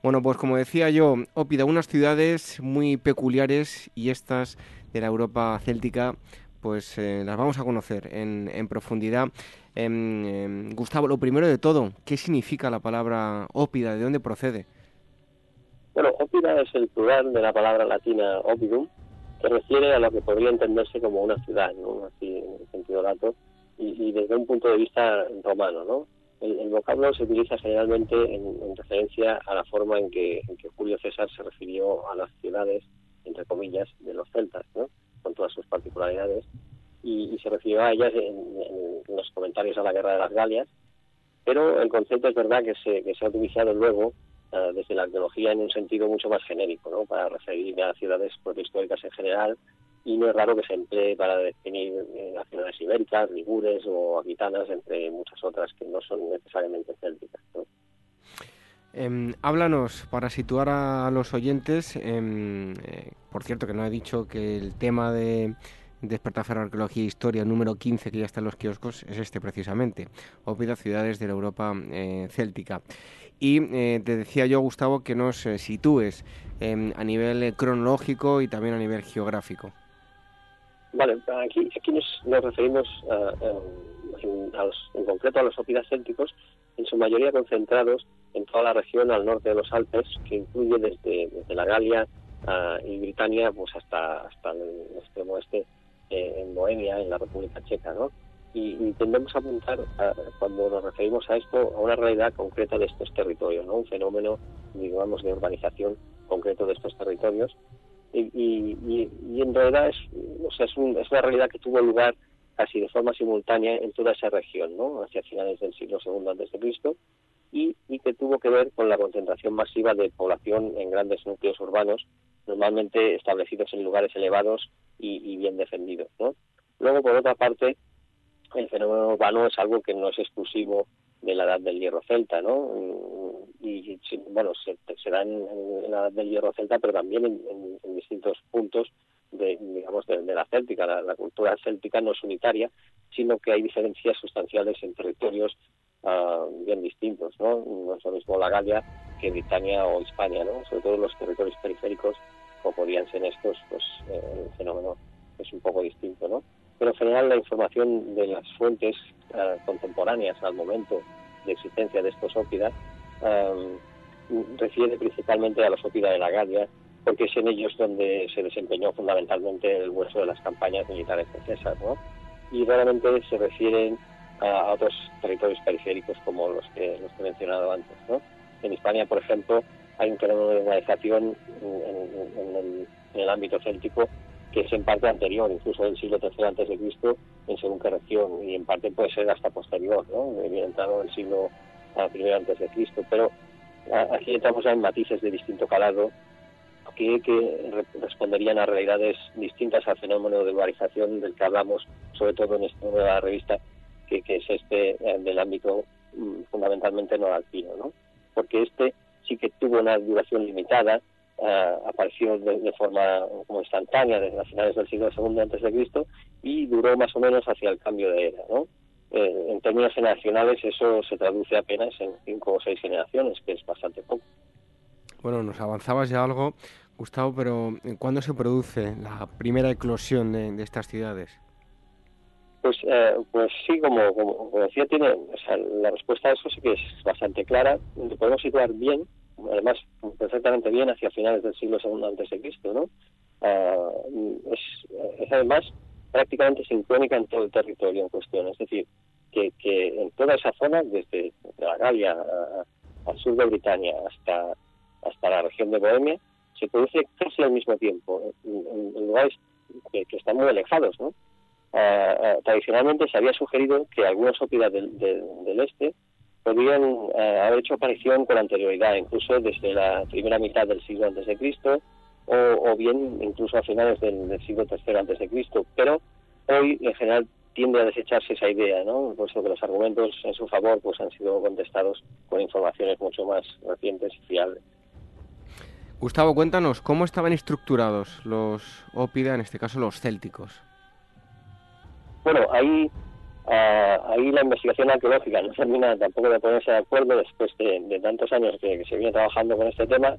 Bueno, pues como decía yo, Ópida, unas ciudades muy peculiares y estas de la Europa céltica, pues eh, las vamos a conocer en, profundidad. Em, em, Gustavo, lo primero de todo, ¿qué significa la palabra ópida? ¿De dónde procede? Bueno, ópida es el plural de la palabra latina opidum, que refiere a lo que podría entenderse como una ciudad, ¿no? Así en sentido lato, y, desde un punto de vista romano, ¿no? El, vocablo se utiliza generalmente en, referencia a la forma en que, en que Julio César se refirió a las ciudades, entre comillas, de los celtas, ¿no? Con todas sus particularidades, y, se refirió a ellas en, los comentarios a la guerra de las Galias, pero el concepto es verdad que se, ha utilizado luego eh, desde la arqueología en un sentido mucho más genérico, ¿no? para referir a ciudades históricas en general, y no es raro que se emplee para definir eh, las ciudades ibéricas, ligures o aquitanas, entre muchas otras que no son necesariamente célticas. Em, háblanos, para situar a los oyentes, em, eh, por cierto que no he dicho que el tema de Despertar Arqueología e Historia número 15 que ya está en los kioscos es este precisamente, Ópida Ciudades de la Europa eh, Céltica. Y eh, te decía yo, Gustavo, que nos sitúes em, a nivel cronológico y también a nivel geográfico. Vale, aquí, aquí nos, referimos en, en, concreto a los ópidas célticos, en su mayoría concentrados en toda la región al norte de los Alpes, que incluye desde, la Galia ah, y Britania pues hasta, hasta el extremo oeste eh, en Bohemia, en la República Checa, ¿no? Y, tendemos a apuntar, cuando nos referimos a esto, a una realidad concreta de estos territorios, ¿no? Un fenómeno, digamos, de urbanización concreto de estos territorios. Y, y, en realidad es, o sea, es una realidad que tuvo lugar casi de forma simultánea en toda esa región, ¿no? hacia finales del siglo II de Cristo, y, que tuvo que ver con la concentración masiva de población en grandes núcleos urbanos, normalmente establecidos en lugares elevados y, bien defendidos. ¿no? Luego, por otra parte, el fenómeno urbano es algo que no es exclusivo de la edad del hierro celta, ¿no? Y, bueno, se, da en, la edad del hierro celta, pero también en distintos puntos de, digamos, de, la céltica. La, cultura céltica no es unitaria, sino que hay diferencias sustanciales en territorios ah, bien distintos, ¿no? No es lo mismo la Galia que Britania o Hispania, ¿no? Sobre todo los territorios periféricos, como podrían ser estos, pues eh, el fenómeno es un poco distinto, ¿no? Pero en general la información de las fuentes ah, contemporáneas al momento de existencia de estos ópidas ah, refiere principalmente a los ópidas de la Galia, porque es en ellos donde se desempeñó fundamentalmente el hueso de las campañas militares César, ¿no? Y realmente se refieren a, otros territorios periféricos como los que, los he mencionado antes, ¿no? En España, por ejemplo, hay un fenómeno de organización en, el, ámbito céltico que es en parte anterior, incluso del siglo III antes de Cristo, en según qué región, y en parte puede ser hasta posterior, ¿no? Entrado en el siglo I antes de Cristo, pero aquí entramos en matices de distinto calado que, responderían a realidades distintas al fenómeno de urbanización del que hablamos, sobre todo en esta nueva revista, que, es este eh, del ámbito mm, fundamentalmente no alpino, ¿no? Porque este sí que tuvo una duración limitada, eh, apareció de, forma como instantánea desde las finales del siglo II antes de Cristo y duró más o menos hacia el cambio de era, ¿no? Eh, en términos generacionales eso se traduce apenas en cinco o seis generaciones, que es bastante poco. Bueno, nos avanzabas ya algo Gustavo, pero ¿cuándo se produce la primera eclosión de, estas ciudades? Pues, eh, pues sí, como, decía, tiene, la respuesta a eso sí que es bastante clara. Podemos situar bien, además perfectamente bien, hacia finales del siglo II antes de Cristo, ¿no? Ah, es, además prácticamente sincrónica en todo el territorio en cuestión, es decir, que, que en toda esa zona, desde la Galia al sur de Britania hasta, hasta la región de Bohemia, se produce casi al mismo tiempo, en, lugares que, están muy alejados. ¿no? Ah, tradicionalmente se había sugerido que algunas ópidas del, del, este podrían ah, haber hecho aparición con anterioridad, incluso desde la primera mitad del siglo antes de Cristo, o, bien incluso a finales del, siglo III antes de Cristo. Pero hoy, en general, tiende a desecharse esa idea, ¿no? Puesto que los argumentos en su favor pues han sido contestados con informaciones mucho más recientes y fiables. Gustavo, cuéntanos, ¿cómo estaban estructurados los ópida, en este caso los célticos? Bueno, ahí, ah, ahí la investigación arqueológica no termina tampoco de ponerse de acuerdo después de, tantos años que, se viene trabajando con este tema,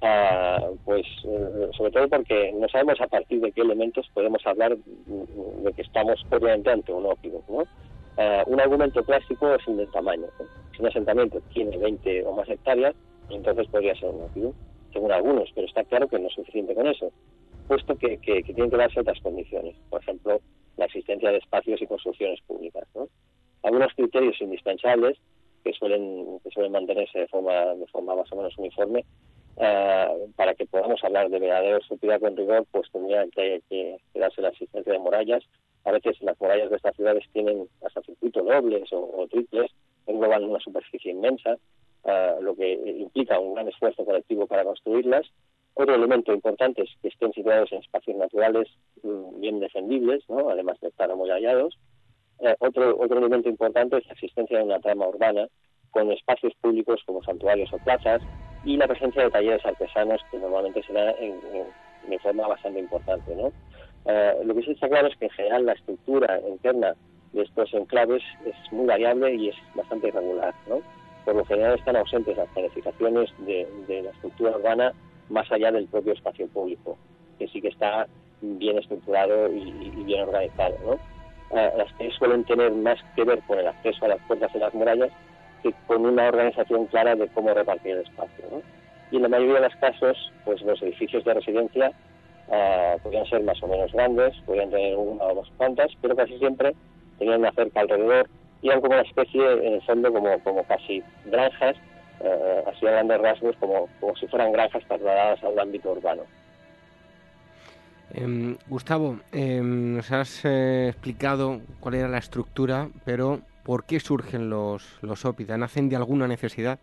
ah, pues eh, sobre todo porque no sabemos a partir de qué elementos podemos hablar de que estamos obviamente ante un ópido. ¿no? Ah, un argumento clásico es el del tamaño. Si un asentamiento tiene 20 o más hectáreas, entonces podría ser un ópido según algunos, pero está claro que no es suficiente con eso, puesto que, que, tienen que darse otras condiciones, por ejemplo, la existencia de espacios y construcciones públicas. Algunos criterios indispensables que suelen, que suelen mantenerse de forma, de forma más o menos uniforme, eh, para que podamos hablar de verdadera estupidez con rigor, pues tendría que, que, darse la existencia de murallas. A veces las murallas de estas ciudades tienen hasta circuitos dobles o triples, engloban una superficie inmensa, lo que implica un gran esfuerzo colectivo para construirlas. Otro elemento importante es que estén situados en espacios naturales mm, bien defendibles, ¿no? además de estar amurallados. Eh, otro, otro elemento importante es la existencia de una trama urbana con espacios públicos como santuarios o plazas y la presencia de talleres artesanos que normalmente se da en, de forma bastante importante. ¿no? Eh, lo que sí está claro es que en general la estructura interna de estos enclaves es muy variable y es bastante irregular. ¿no? Por lo general están ausentes las planificaciones de, la estructura urbana más allá del propio espacio público, que sí que está bien estructurado y, y bien organizado. ¿no? las que suelen tener más que ver con el acceso a las puertas de las murallas que con una organización clara de cómo repartir el espacio. Y en la mayoría de los casos, pues los edificios de residencia uh, podían ser más o menos grandes, podían tener una o dos plantas, pero casi siempre tenían una cerca alrededor y eran como una especie, en el fondo, como, como casi granjas, uh, así a grandes rasgos, como, como si fueran granjas trasladadas al ámbito urbano. Em, Gustavo, em, nos has eh, explicado cuál era la estructura, pero ¿por qué surgen los, los ópida? ¿Nacen de alguna necesidad?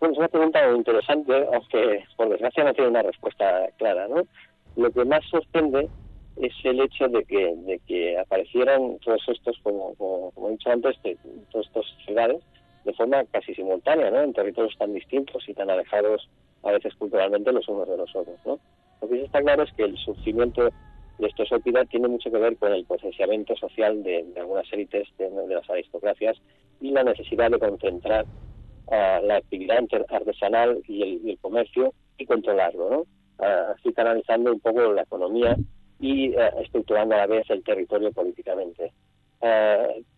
Bueno, es una pregunta muy interesante, aunque por desgracia no tiene una respuesta clara. ¿no? Lo que más sorprende es el hecho de que, de que aparecieran todos estos, como, como, he dicho antes, de, todas estas ciudades de forma casi simultánea, ¿no? en territorios tan distintos y tan alejados a veces culturalmente los unos de los otros. ¿no? Lo que sí está claro es que el surgimiento de estos ópida tiene mucho que ver con el potenciamiento social de, algunas élites de, las aristocracias y la necesidad de concentrar ah, la actividad artesanal y el, comercio y controlarlo, ¿no? Ah, así canalizando un poco la economía y ah, estructurando a la vez el territorio políticamente.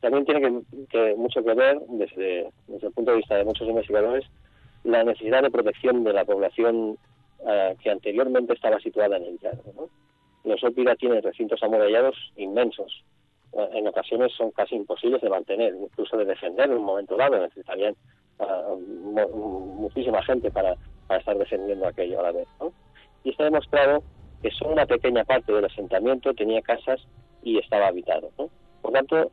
también tiene que, mucho que ver, desde, desde el punto de vista de muchos investigadores, la necesidad de protección de la población eh, que anteriormente estaba situada en el llano. ¿no? Los ópida tienen recintos amurallados inmensos. Eh, en ocasiones son casi imposibles de mantener, incluso de defender en un momento dado. Necesitarían eh, muchísima gente para, estar defendiendo aquello a la vez. ¿no? Y está demostrado que solo una pequeña parte del asentamiento tenía casas y estaba habitado. ¿no? Por tanto,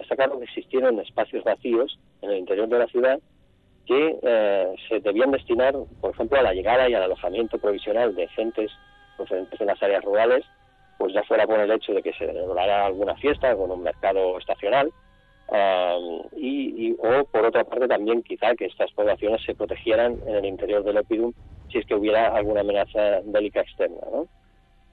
está claro que existieron espacios vacíos en el interior de la ciudad que eh, se debían destinar, por ejemplo, a la llegada y al alojamiento provisional de gentes procedentes en las áreas rurales, pues ya fuera por el hecho de que se celebrara alguna fiesta con un mercado estacional, y, o por otra parte también quizá que estas poblaciones se protegieran en el interior del Opidum si es que hubiera alguna amenaza bélica externa. ¿no?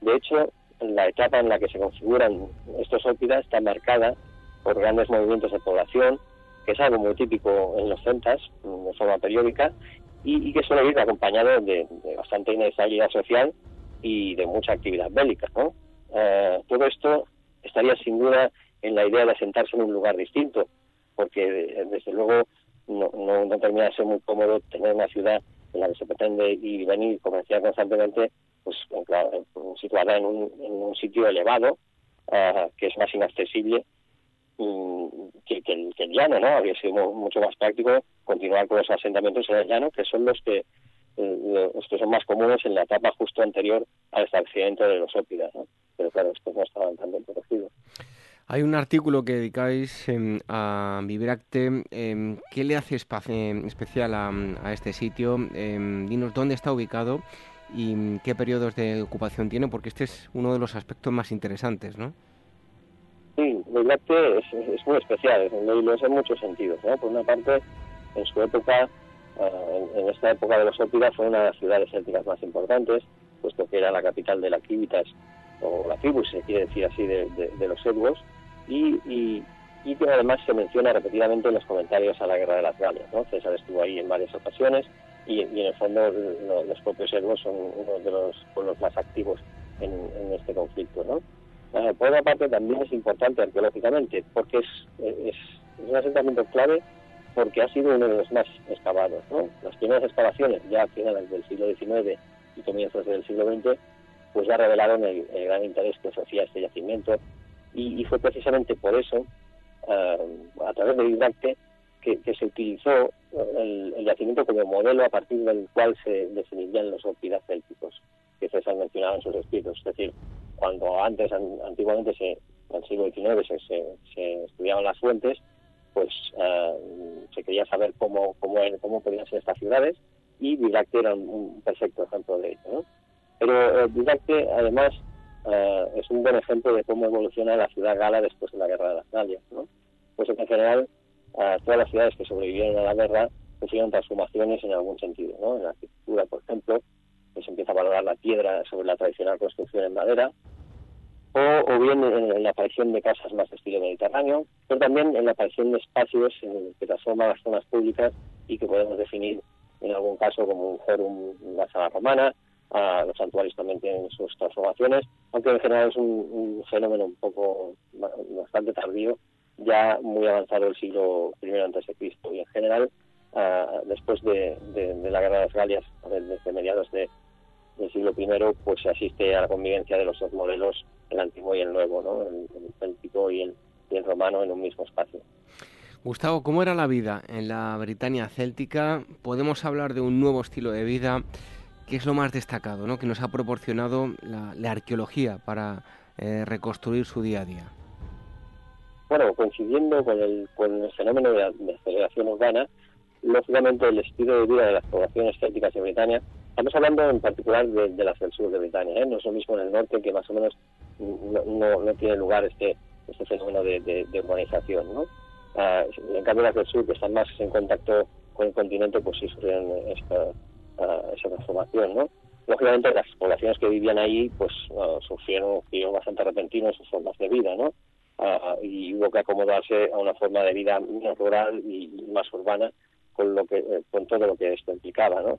De hecho, la etapa en la que se configuran estos ópidas está marcada por grandes movimientos de población, que es algo muy típico en los centas, de forma periódica, y, que suele ir acompañado de, bastante inestabilidad social y de mucha actividad bélica. ¿no? Eh, todo esto estaría sin duda en la idea de asentarse en un lugar distinto, porque desde luego no, termina de ser muy cómodo tener una ciudad en la que se pretende ir y venir comerciar constantemente, pues situada en un, en un sitio elevado, eh, que es más inaccesible que, el, que, el, llano, ¿no? Habría sido mucho más práctico continuar con los asentamientos en el llano, que son los que eh, los que son más comunes en la etapa justo anterior al establecimiento de los ópidas. Pero claro, estos no estaban tan bien protegidos. Hay un artículo que dedicáis em, a Vibracte. Em, ¿Qué le hace em, especial a, a, este sitio? dinos dónde está ubicado y qué periodos de ocupación tiene, porque este es uno de los aspectos más interesantes, ¿no? Sí, Villacte es, es, muy especial, lo es en muchos sentidos. ¿no? Por una parte, en su época, eh, en, esta época de los Ópidas, fue una de las ciudades célticas más importantes, puesto que era la capital de la Quivitas, o la tribu, se quiere decir así, de, los Edgos, y, y, que además se menciona repetidamente en los comentarios a la Guerra de las Galias. ¿no? César estuvo ahí en varias ocasiones, y, en el fondo los propios Edgos son uno de los pueblos más activos en, este conflicto. ¿no? Eh, por otra parte, también es importante arqueológicamente, porque es, es, un asentamiento clave porque ha sido uno de los más excavados. ¿no? Las primeras excavaciones, ya a finales del siglo XIX y comienzos del siglo XX, pues ya revelaron el, gran interés que ofrecía este yacimiento y, fue precisamente por eso, eh, a través de Vibracte, que, se utilizó el, yacimiento como modelo a partir del cual se definirían los ópidas célticos que César mencionaba en sus escritos. Es decir, cuando antes, antiguamente, se, en el siglo XIX, se, se, estudiaban las fuentes, pues se quería saber cómo, cómo, cómo podían ser estas ciudades y Didacte era un, perfecto ejemplo de ello. ¿no? Pero eh, Didacte, además, eh, es un buen ejemplo de cómo evoluciona la ciudad gala después de la guerra de las Galias. ¿no? Pues en general, eh, todas las ciudades que sobrevivieron a la guerra sufrieron transformaciones en algún sentido. ¿no? En la arquitectura, por ejemplo, pues empieza a valorar la piedra sobre la tradicional construcción en madera, o, bien en, la aparición de casas más de estilo mediterráneo, pero también en la aparición de espacios que transforman las zonas públicas y que podemos definir en algún caso como un forum, una sala romana, a los santuarios también tienen sus transformaciones, aunque en general es un, fenómeno un poco bastante tardío, ya muy avanzado el siglo I antes de Cristo y en general después de, la guerra de las Galias, desde mediados del siglo I, pues se asiste a la convivencia de los dos modelos, el antiguo y el nuevo, ¿no? el, el y el romano en un mismo espacio. Gustavo, ¿cómo era la vida en la Britania céltica? Podemos hablar de un nuevo estilo de vida. ¿Qué es lo más destacado ¿no? que nos ha proporcionado la, arqueología para eh, reconstruir su día a día? Bueno, coincidiendo con el, con el fenómeno de, la aceleración urbana, lógicamente el estilo de vida de las poblaciones célticas de Britania, estamos hablando en particular de, las del sur de Britania, ¿eh? no es lo mismo en el norte que más o menos no, tiene lugar este, este fenómeno de, de urbanización, ¿no? Ah, en cambio las del sur, que están más en contacto con el continente, pues sí sufrieron esta, ah, esa transformación, ¿no? Lógicamente las poblaciones que vivían ahí, pues uh, sufrieron un bastante repentino en sus formas de vida, ¿no? y hubo que acomodarse a una forma de vida menos rural y más urbana con lo que eh, con todo lo que esto implicaba, ¿no?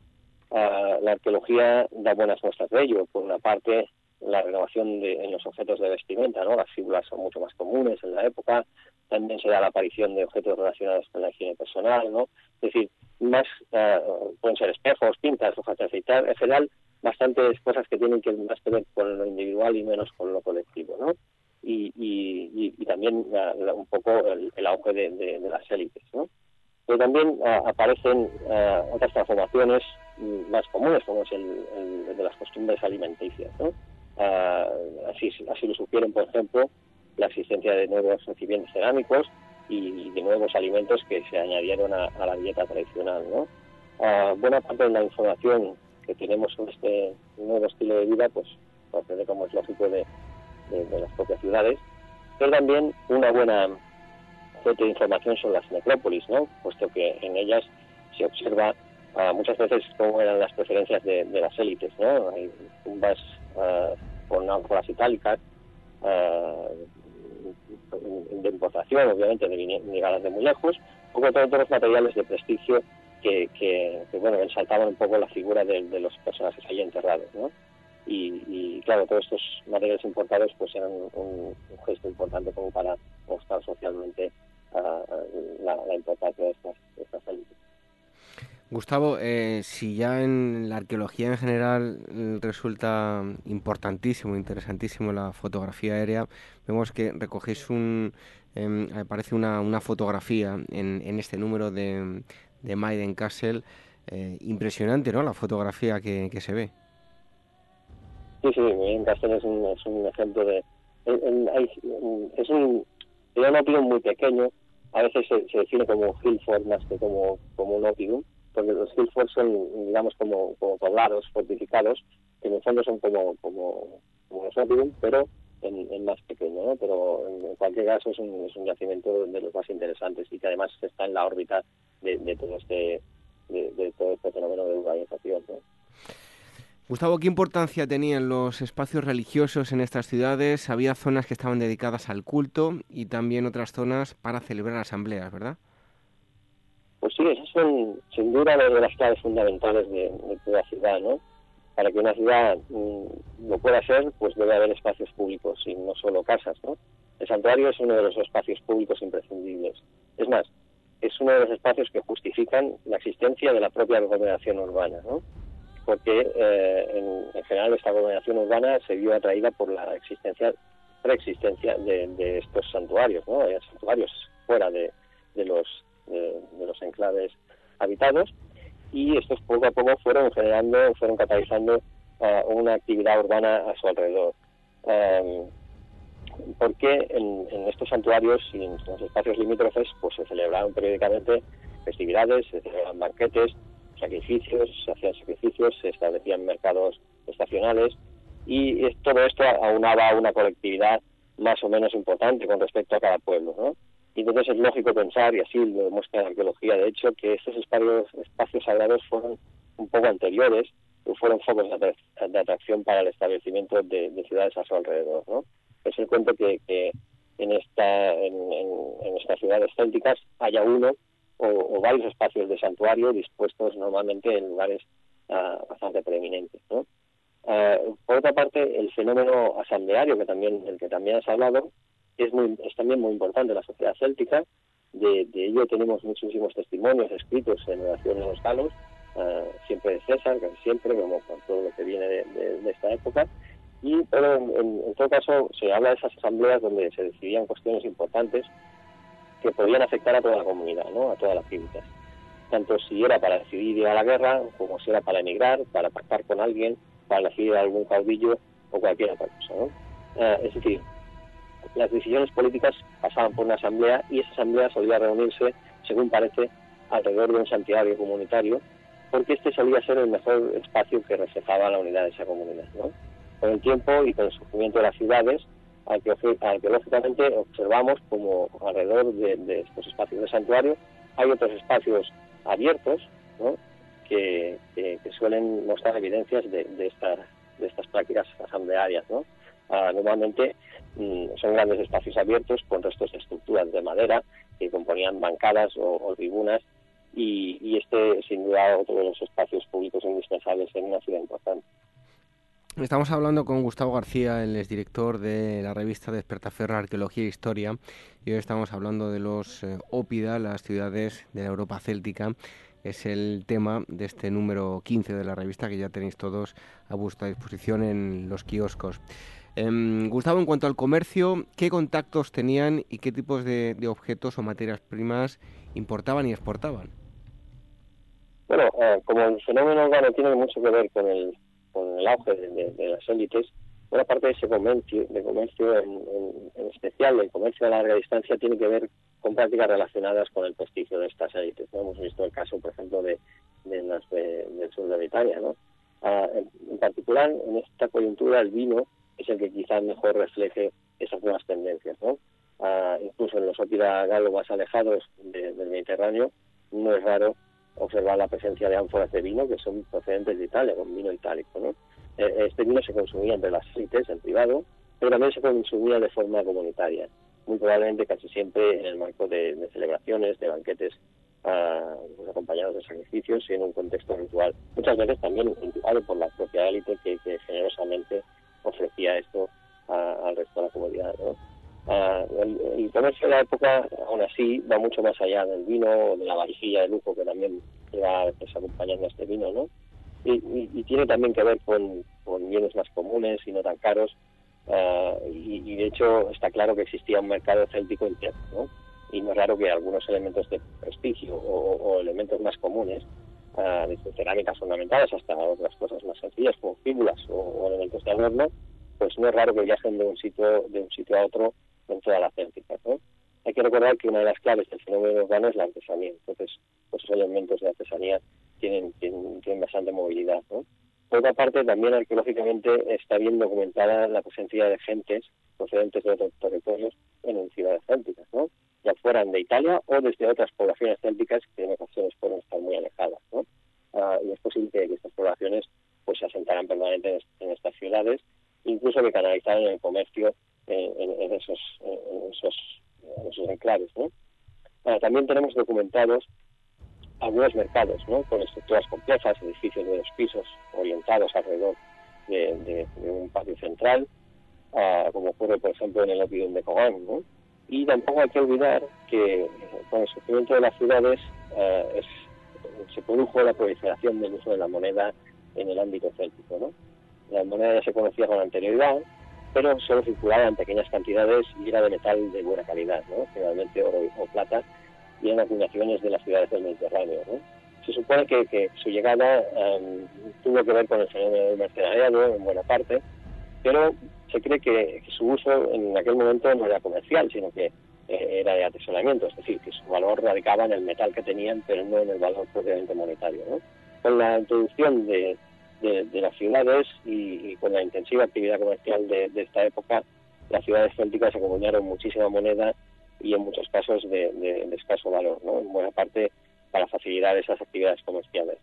la arqueología da buenas muestras de ello. Por una parte, la renovación de, en los objetos de vestimenta, ¿no? Las figuras son mucho más comunes en la época, también se da la aparición de objetos relacionados con la higiene personal, ¿no? Es decir, más eh, pueden ser espejos, pintas, hojas de afeitar, en general, bastantes cosas que tienen que más que ver con lo individual y menos con lo colectivo, ¿no? Y, y, también un poco el, auge de, las élites, ¿no? Pero también eh, aparecen eh, otras transformaciones más comunes, como es el, de las costumbres alimenticias, ¿no? Así, así lo supieron, por ejemplo, la existencia de nuevos recipientes cerámicos y de nuevos alimentos que se añadieron a, la dieta tradicional. ¿no? buena parte de la información que tenemos sobre este nuevo estilo de vida, pues procede, como es lógico, de, las propias ciudades, pero también una buena fuente de información sobre las necrópolis, ¿no? puesto que en ellas se observa muchas veces cómo eran las preferencias de, las élites. ¿no? Hay tumbas con ánforas itálicas, de importación, obviamente, de llegadas de muy lejos, o con todos los materiales de prestigio que, que, bueno, ensaltaban un poco la figura de, los personajes ahí enterrados, ¿no? Y, claro, todos estos materiales importados pues eran un, gesto importante como para mostrar socialmente ah, la, importancia de estas, de. Gustavo, eh, si ya en la arqueología en general mm, resulta importantísimo, interesantísimo la fotografía aérea, vemos que recogéis un, eh, parece una, una fotografía en, en, este número de, de Maiden Castle, eh, impresionante, ¿no? La fotografía que, que, se ve. Sí, sí, Maiden Castle es un, es un ejemplo de... Un, es un opium muy pequeño, a veces se, se define como Hillford más que como, como un opium, porque los hillforts son, digamos, como, como poblados fortificados, que en el fondo son como, como, como los Opium, pero en, más pequeño, ¿no? Pero en cualquier caso es un, es un yacimiento de los más interesantes y que además está en la órbita de, de todo este de, todo este fenómeno de urbanización, ¿no? Gustavo, ¿qué importancia tenían los espacios religiosos en estas ciudades? Había zonas que estaban dedicadas al culto y también otras zonas para celebrar asambleas, ¿verdad? Pues sí, esas son sin duda una de las claves fundamentales de, toda ciudad, ¿no? Para que una ciudad mm, lo pueda ser, pues debe haber espacios públicos y no solo casas, ¿no? El santuario es uno de los espacios públicos imprescindibles. Es más, es uno de los espacios que justifican la existencia de la propia aglomeración urbana, ¿no? Porque eh, en, general esta aglomeración urbana se vio atraída por la existencia, preexistencia de, de estos santuarios, ¿no? Hay santuarios fuera de, de los de, los enclaves habitados y estos poco a poco fueron generando, fueron catalizando uh, una actividad urbana a su alrededor. Um, porque en, estos santuarios y en los espacios limítrofes pues se celebraban periódicamente festividades, se celebraban banquetes, sacrificios, se hacían sacrificios, se establecían mercados estacionales y todo esto aunaba a una colectividad más o menos importante con respecto a cada pueblo, ¿no? Y entonces es lógico pensar, y así lo demuestra la arqueología, de hecho, que estos espacios, espacios sagrados fueron un poco anteriores fueron focos de, atracción para el establecimiento de, ciudades a su alrededor, ¿no? Es el cuento que, en, esta, en, estas ciudades célticas haya uno o, varios espacios de santuario dispuestos normalmente en lugares ah, bastante preeminentes, ¿no? Ah, por otra parte, el fenómeno asambleario, que también, del que también has hablado, es, muy, es también muy importante en la sociedad céltica. De, ello tenemos muchísimos testimonios escritos en a los galos, ah, siempre de César, casi siempre, como con todo lo que viene de, esta época. Y, pero en, todo caso, se habla de esas asambleas donde se decidían cuestiones importantes que podían afectar a toda la comunidad, ¿no? a todas las tribus. Tanto si era para decidir ir a la guerra, como si era para emigrar, para pactar con alguien, para elegir algún caudillo o cualquier otra cosa. ¿no? Eh, es decir, las decisiones políticas pasaban por una asamblea y esa asamblea solía reunirse, según parece, alrededor de un santuario comunitario, porque este solía ser el mejor espacio que reflejaba la unidad de esa comunidad. ¿no? Con el tiempo y con el surgimiento de las ciudades, arqueológicamente observamos como alrededor de, estos espacios de santuario hay otros espacios abiertos, ¿no? que, suelen mostrar evidencias de, de, estas prácticas asamblearias. ¿no? Ah, normalmente mm, son grandes espacios abiertos con restos de estructuras de madera que componían bancadas o, tribunas y, y, este sin duda otro de los espacios públicos indispensables en una ciudad importante. Estamos hablando con Gustavo García, el director de la revista Despertaferra Arqueología e Historia, y hoy estamos hablando de los eh, Ópida, las ciudades de la Europa céltica, es el tema de este número 15 de la revista que ya tenéis todos a vuestra disposición en los kioscos. Em, Gustavo, en cuanto al comercio, ¿qué contactos tenían y qué tipos de, objetos o materias primas importaban y exportaban? Bueno, eh, como el fenómeno urbano tiene mucho que ver con el, con el auge de, las élites, una parte de ese comercio, de comercio en, especial, el comercio a larga distancia, tiene que ver con prácticas relacionadas con el prestigio de estas élites. Hemos visto el caso, por ejemplo, de, las del sur de Italia. ¿no? Ah, en, particular, en esta coyuntura, el vino es el que quizás mejor refleje esas nuevas tendencias. ¿no? Ah, incluso en los ópera galos más alejados del Mediterráneo, no es raro observar la presencia de ánforas de vino que son procedentes de Italia, con vino itálico. ¿no? E, este vino se consumía entre las élites, en privado, pero también se consumía de forma comunitaria muy probablemente casi siempre en el marco de, celebraciones, de banquetes ah, pues acompañados de sacrificios y en un contexto ritual. Muchas veces también indicado por la propia élite que, generosamente ofrecía esto al resto de la comunidad. Ah, el, comercio de la época, aún así, va mucho más allá del vino o de la varijilla de lujo que también va pues, acompañando a este vino, ¿no? Y, tiene también que ver con, con bienes más comunes y no tan caros eh, y, de hecho está claro que existía un mercado céltico interno, ¿no? Y no es raro que algunos elementos de prestigio o, elementos más comunes, uh, desde cerámicas ornamentadas hasta otras cosas más sencillas como fíbulas o, elementos de adorno, pues no es raro que viajen de un sitio de un sitio a otro en toda la céltica, ¿no? Hay que recordar que una de las claves del fenómeno urbano es la artesanía, entonces pues esos elementos de artesanía tienen, tienen, tienen bastante movilidad, ¿no? Por otra parte, también arqueológicamente está bien documentada la presencia de gentes procedentes de otros territorios en ciudades célticas, ¿no? ya fueran de Italia o desde otras poblaciones célticas que en ocasiones pueden estar muy alejadas. ¿no? Ah, y es posible que estas poblaciones pues se asentaran permanentemente en, estas ciudades, incluso que canalizaran el comercio en, esos, en esos, enclaves. Ah, también tenemos documentados algunos mercados, ¿no? con estructuras complejas, edificios de dos pisos orientados alrededor de, un patio central, ah, como ocurre, por ejemplo, en el Opidum de Cogán. ¿no? Y tampoco hay que olvidar que con el surgimiento de las ciudades ah, se produjo la proliferación del uso de la moneda en el ámbito céltico. ¿no? La moneda ya se conocía con anterioridad, pero solo circulaba en pequeñas cantidades y era de metal de buena calidad, ¿no? generalmente oro o plata, y en acuñaciones de las ciudades del Mediterráneo. Se supone que, su llegada em, tuvo que ver con el fenómeno del mercenariado en buena parte, pero se cree que, su uso en aquel momento no era comercial, sino que eh, era de atesoramiento, es decir, que su valor radicaba en el metal que tenían, pero no en el valor propiamente monetario. Con la introducción de, las ciudades y, con la intensiva actividad comercial de, esta época, las ciudades célticas acuñaron muchísima moneda y en muchos casos de, escaso valor, ¿no? en buena parte para facilitar esas actividades comerciales.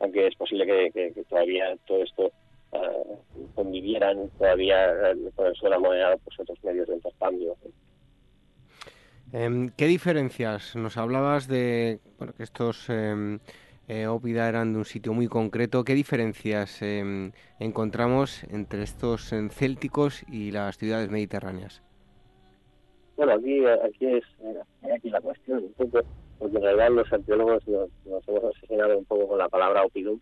Aunque es posible que, todavía todo esto uh, convivieran todavía eh, con el suelo moneda pues, otros medios de intercambio. Em, ¿Qué diferencias? Nos hablabas de bueno, que estos eh, eran de un sitio muy concreto. ¿Qué diferencias em, encontramos entre estos célticos y las ciudades mediterráneas? Bueno, aquí, aquí es aquí la cuestión, porque en realidad los arqueólogos nos, hemos asesinado un poco con la palabra opidum,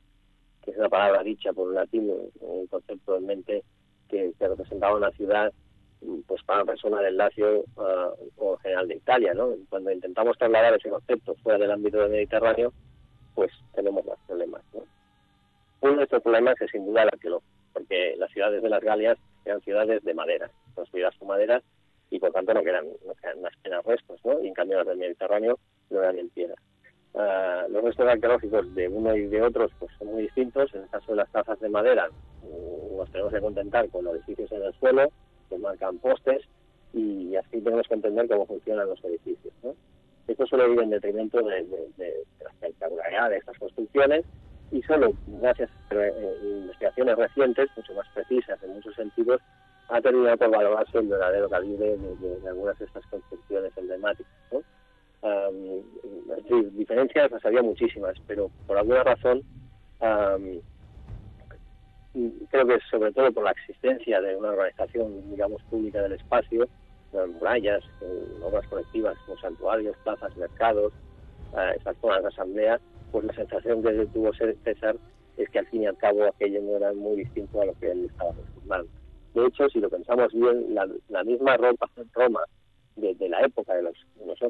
que es una palabra dicha por un latino, un concepto en mente que, que representaba una ciudad pues para una persona del Lacio uh, o general de Italia, ¿no? Cuando intentamos trasladar ese concepto fuera del ámbito del Mediterráneo, pues tenemos más problemas, ¿no? Uno de estos problemas es sin duda el arqueológico, porque las ciudades de las Galias eran ciudades de madera, construidas con madera y por tanto no quedan, no quedan más que restos, ¿no? Y en cambio las del Mediterráneo no eran en piedra. Uh, los restos arqueológicos de uno y de otros pues son muy distintos. En el caso de las casas de madera mm, nos tenemos que contentar con los edificios en el suelo, que marcan postes y así tenemos que entender cómo funcionan los edificios. ¿no? Esto suele ir en detrimento de, la espectacularidad de estas construcciones y solo gracias a eh, investigaciones recientes, mucho más precisas en muchos sentidos, ha terminado por valorarse el verdadero calibre de, algunas de estas construcciones emblemáticas. ¿no? diferencias las había muchísimas, pero por alguna razón creo que sobre todo por la existencia de una organización, digamos, pública del espacio, murallas, obras colectivas como santuarios, plazas, mercados, eh, estas zonas de asamblea, pues la sensación que tuvo César es que al fin y al cabo aquello no era muy distinto a lo que él estaba acostumbrado. De hecho, si lo pensamos bien, la, misma ropa, Roma de, la época de los, de los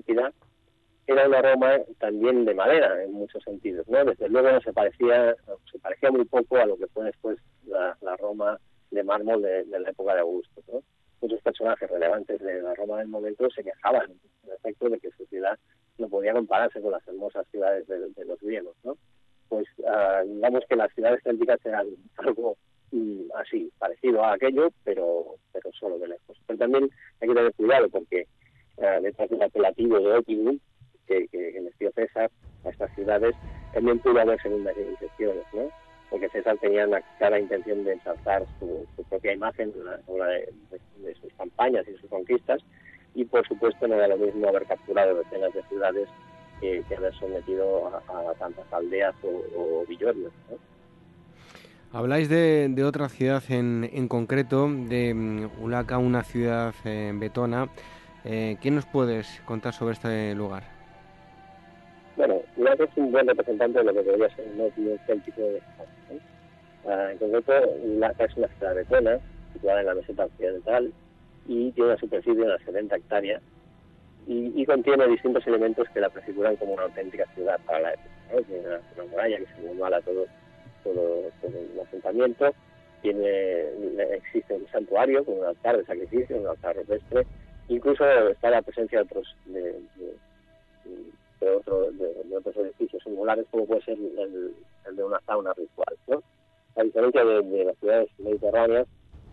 era una Roma también de madera en muchos sentidos, ¿no? Desde luego se parecía, se parecía muy poco a lo que fue después la, Roma de mármol de, la época de Augusto, ¿no? Muchos personajes relevantes de la Roma del momento se quejaban, en efecto, de que su ciudad no podía compararse con las hermosas ciudades de, los griegos, ¿no? Pues uh, digamos que las ciudades célticas eran algo así, parecido a aquello, pero, pero solo de lejos. Pero también hay que tener cuidado porque uh, detrás del apelativo de Optimum que, que, les dio César a estas ciudades, también pudo haber segundas intenciones, ¿no? Porque César tenía una clara intención de ensalzar su, propia imagen de, sus campañas y sus conquistas, y por supuesto no era lo mismo haber capturado decenas de ciudades que, haber sometido a, tantas aldeas o, villorios, ¿no? Habláis de, otra ciudad en, en concreto, de mm, Ulaca, una ciudad en betona. Eh, ¿Qué nos puedes contar sobre este lugar? Bueno, Irak es un buen representante de lo que debería ser un núcleo de España. Uh, en concreto, Irak es una ciudad betona, situada en la meseta occidental, y tiene una superficie de unas 70 hectáreas, y, contiene distintos elementos que la prefiguran como una auténtica ciudad para la época. Tiene una, muralla que se iguala todo, todo, el asentamiento, tiene, existe un santuario con un altar de sacrificio, un altar rupestre, incluso está la presencia de otros de, otro, de, otros edificios singulares como puede ser el, de una sauna ritual. ¿no? A diferencia de, las ciudades mediterráneas,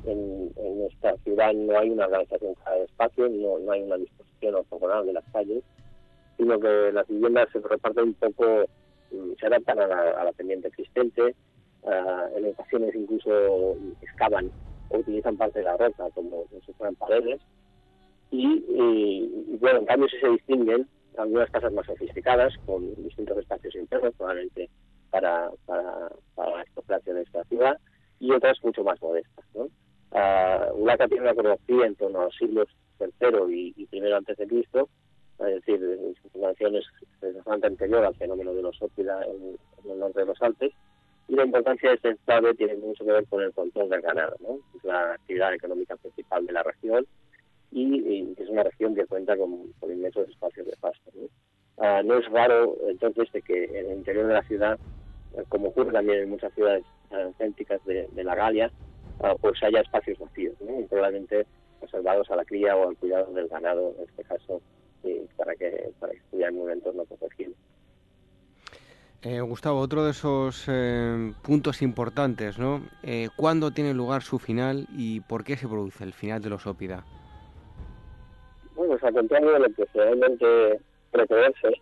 en, esta ciudad no hay una organización de espacio, no, no hay una disposición ortogonal de las calles, sino que las viviendas se reparten un poco, se adaptan a la, pendiente existente, en ocasiones incluso excavan o utilizan parte de la roca como, si fueran paredes, y, y, bueno, en cambio si se distinguen algunas casas más sofisticadas, con distintos espacios internos, probablemente para, para, para la de esta ciudad, y otras mucho más modestas. ¿no? Uh, Ulaca tiene una cronología en torno a los siglos III y, I antes de Cristo, es decir, fundación es, bastante anterior al fenómeno de los ópida en, el norte de los Alpes, y la importancia de este estado tiene mucho que ver con el control del ganado, ¿no? es la actividad económica principal de la región, y, es una región que cuenta con, inmensos espacios de pasto. ¿no? Ah, no es raro entonces de que en el interior de la ciudad, como ocurre también en muchas ciudades céntricas de, la Galia, ah, pues haya espacios vacíos, ¿no? probablemente reservados a la cría o al cuidado del ganado, en este caso, para que para que estuviera en un entorno protegido. Eh, Gustavo, otro de esos eh, puntos importantes, ¿no? Eh, ¿Cuándo tiene lugar su final y por qué se produce el final de los Ópida? Bueno, pues al contrario de lo que realmente pretenerse,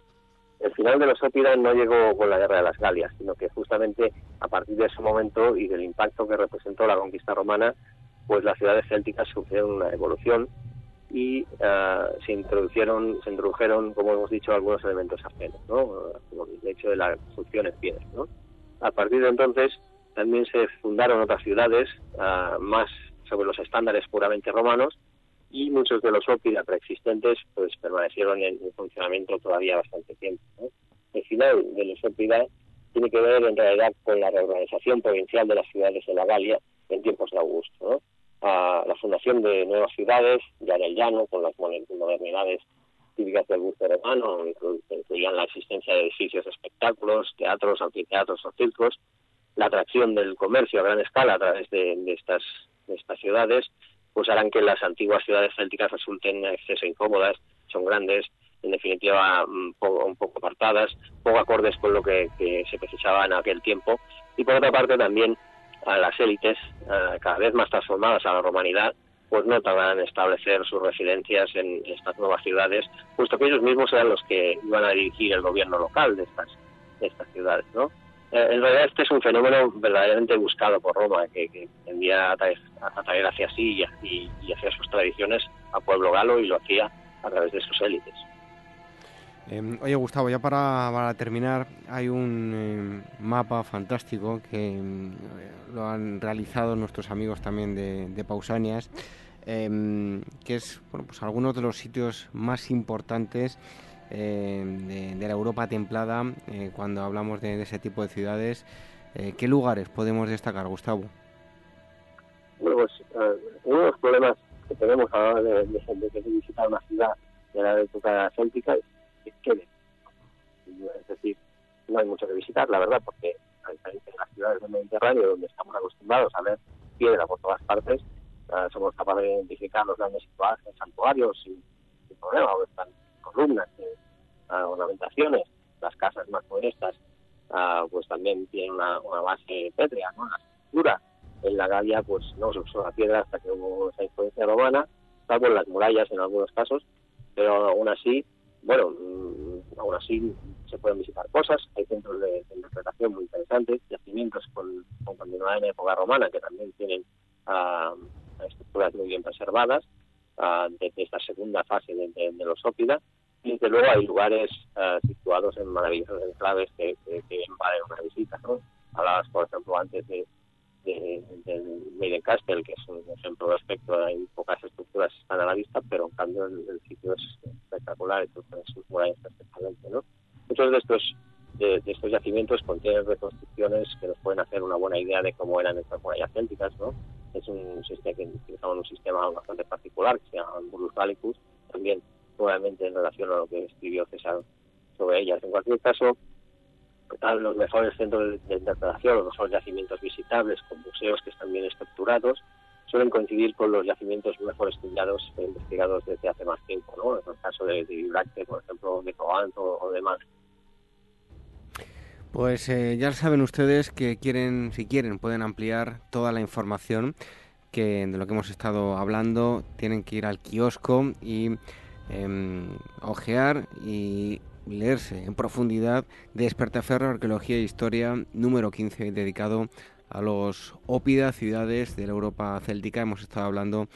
el final de los Ópida no llegó con la guerra de las Galias, sino que justamente a partir de ese momento y del impacto que representó la conquista romana, pues las ciudades célticas sufrieron una evolución y uh, se introdujeron, se introdujeron, como hemos dicho, algunos elementos ajenos, ¿no? como el hecho de la construcción en piedra. ¿no? A partir de entonces también se fundaron otras ciudades uh, más sobre los estándares puramente romanos y muchos de los ópida preexistentes pues permanecieron en, funcionamiento todavía bastante tiempo. ¿no? El final de los ópida tiene que ver en realidad con la reorganización provincial de las ciudades de la Galia en tiempos de Augusto. ¿no? La fundación de nuevas ciudades, ya en el llano, con las modernidades típicas del gusto romano, incluían la existencia de edificios de espectáculos, teatros, anfiteatros o circos, la atracción del comercio a gran escala a través de, estas, estas ciudades, pues harán que las antiguas ciudades célticas resulten exceso incómodas, son grandes, en definitiva un poco, un poco apartadas, poco acordes con lo que, que se precisaba en aquel tiempo, y por otra parte también a las élites, cada vez más transformadas a la romanidad, pues no tardan en establecer sus residencias en estas nuevas ciudades, puesto que ellos mismos eran los que iban a dirigir el gobierno local de estas, ciudades, ¿no? Eh, en realidad este es un fenómeno verdaderamente buscado por Roma, que, que tendía a traer, hacia sí y, y hacia sus tradiciones al pueblo galo y lo hacía a través de sus élites. Em, oye, Gustavo, ya para, terminar, hay un em, mapa fantástico que em, lo han realizado nuestros amigos también de, Pausanias, que es bueno, pues algunos de los sitios más importantes de, la Europa templada eh, cuando hablamos de, ese tipo de ciudades. Eh, ¿Qué lugares podemos destacar, Gustavo? Bueno, pues eh, uno de los problemas que tenemos a la hora de, visitar una ciudad de la época céltica Es decir, no hay mucho que visitar, la verdad, porque de las ciudades del Mediterráneo, donde estamos acostumbrados a ver piedra por todas partes, uh, somos capaces de identificar los grandes santuarios sin, sin problema, o están columnas, uh, ornamentaciones, las casas más modestas, uh, pues también tienen una, una base pétrea, ¿no? La estructura en la Galia, pues no se usó la piedra hasta que hubo esa influencia romana, salvo en las murallas en algunos casos, pero aún así bueno, mm, aún así se pueden visitar cosas, hay centros de, interpretación muy interesantes, yacimientos con, con continuidad en época romana que también tienen uh, estructuras muy bien preservadas uh, de, esta segunda fase de, los ópida y desde luego hay lugares uh, situados en maravillosos enclaves que, que, que invaden una visita. ¿no? Hablabas, por ejemplo, antes de, del Maiden Castle, que es un ejemplo de aspecto, hay pocas estructuras que están a la vista, pero en cambio el, sitio es espectacular, entonces sus murallas especialmente, ¿no? Muchos de estos de, estos yacimientos contienen reconstrucciones que nos pueden hacer una buena idea de cómo eran estas murallas célticas, ¿no? Es un sistema que utilizamos un sistema bastante particular que se llama Burus Gallicus, también nuevamente en relación a lo que escribió César sobre ellas. En cualquier caso, los mejores centros de interpretación, los mejores yacimientos visitables, con museos que están bien estructurados, suelen coincidir con los yacimientos mejor estudiados e investigados desde hace más tiempo, ¿no? En el caso de, de por ejemplo, de Covant o, demás. Pues eh, ya saben ustedes que quieren, si quieren, pueden ampliar toda la información que de lo que hemos estado hablando. Tienen que ir al kiosco y eh, ojear y leerse en profundidad Despertaferro, Arqueología e Historia número 15, dedicado a los ópida ciudades de la Europa céltica. Hemos estado hablando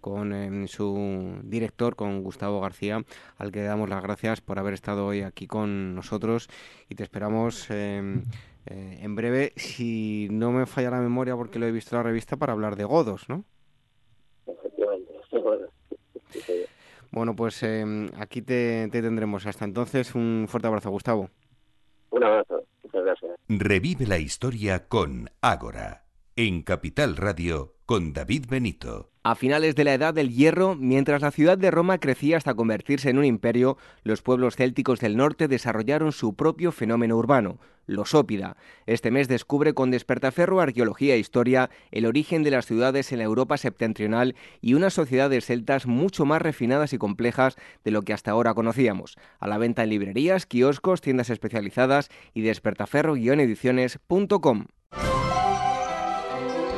con em, su director, con Gustavo García, al que damos las gracias por haber estado hoy aquí con nosotros y te esperamos em, eh, en breve, si no me falla la memoria porque lo he visto en la revista, para hablar de godos, ¿no? Efectivamente. Bueno, pues em, aquí te, tendremos. Hasta entonces, un fuerte abrazo, Gustavo. Un abrazo. Muchas gracias. Revive la historia con Ágora, en Capital Radio con David Benito. A finales de la Edad del Hierro, mientras la ciudad de Roma crecía hasta convertirse en un imperio, los pueblos célticos del norte desarrollaron su propio fenómeno urbano, los ópida. Este mes descubre con despertaferro arqueología e historia el origen de las ciudades en la Europa septentrional y unas sociedades celtas mucho más refinadas y complejas de lo que hasta ahora conocíamos. A la venta en librerías, kioscos, tiendas especializadas y despertaferro-ediciones.com.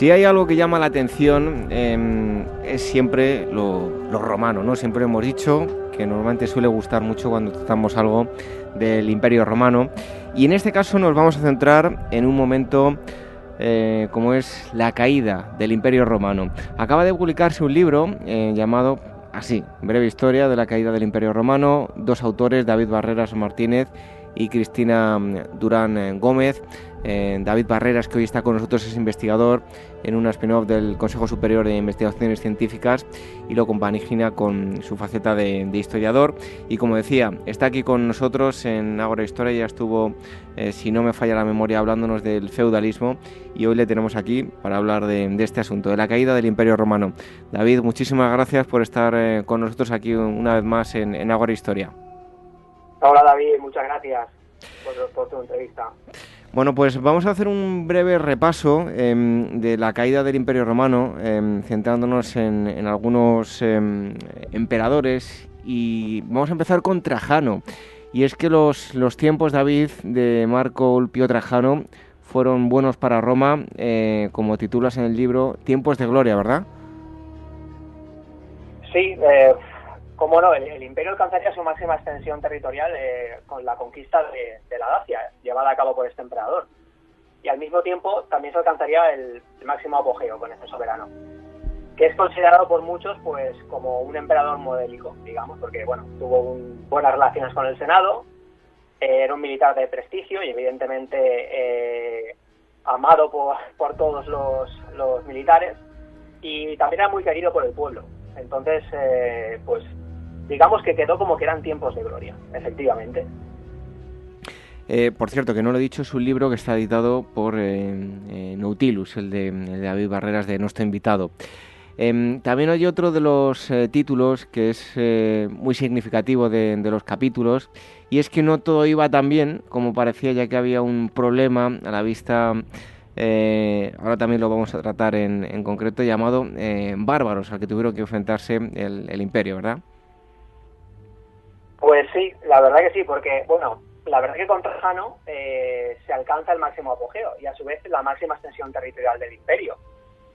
Si hay algo que llama la atención em, es siempre lo, romano, ¿no? Siempre hemos dicho que normalmente suele gustar mucho cuando tratamos algo del Imperio Romano y en este caso nos vamos a centrar en un momento eh, como es la caída del Imperio Romano. Acaba de publicarse un libro eh, llamado así, Breve Historia de la caída del Imperio Romano, dos autores, David Barreras Martínez y Cristina mm, Durán eh, Gómez. Eh, David Barreras, que hoy está con nosotros, es investigador en una spin-off del Consejo Superior de Investigaciones Científicas y lo compagina con su faceta de, historiador. Y como decía, está aquí con nosotros en Agora Historia, ya estuvo, eh, si no me falla la memoria, hablándonos del feudalismo y hoy le tenemos aquí para hablar de, este asunto, de la caída del Imperio Romano. David, muchísimas gracias por estar con nosotros aquí una vez más en, en Agora Historia. Hola David, muchas gracias por, tu entrevista. Bueno, pues vamos a hacer un breve repaso em, de la caída del Imperio Romano, em, centrándonos en, algunos em, emperadores y vamos a empezar con Trajano. Y es que los, los tiempos, David, de Marco Ulpio Trajano fueron buenos para Roma, eh, como titulas en el libro, Tiempos de Gloria, ¿verdad? Sí, eh, como no, el, imperio alcanzaría su máxima extensión territorial eh, con la conquista de, la Dacia, llevada a cabo por este emperador. Y al mismo tiempo también se alcanzaría el, máximo apogeo con este soberano, que es considerado por muchos pues como un emperador modélico, digamos, porque bueno, tuvo buenas relaciones con el Senado, eh, era un militar de prestigio y evidentemente eh, amado por, por todos los, los, militares y también era muy querido por el pueblo. Entonces, pues digamos que quedó como que eran tiempos de gloria, efectivamente. Eh, por cierto, que no lo he dicho, es un libro que está editado por eh, eh, Nautilus, el de, David Barreras de Nuestro Invitado. Em, también hay otro de los títulos que es muy significativo de, los capítulos y es que no todo iba tan bien como parecía ya que había un problema a la vista, ahora también lo vamos a tratar en, concreto, llamado bárbaros, al que tuvieron que enfrentarse el imperio, ¿verdad? Pues sí, la verdad que sí, porque, bueno, la verdad que con Trajano eh, se alcanza el máximo apogeo y a su vez la máxima extensión territorial del imperio.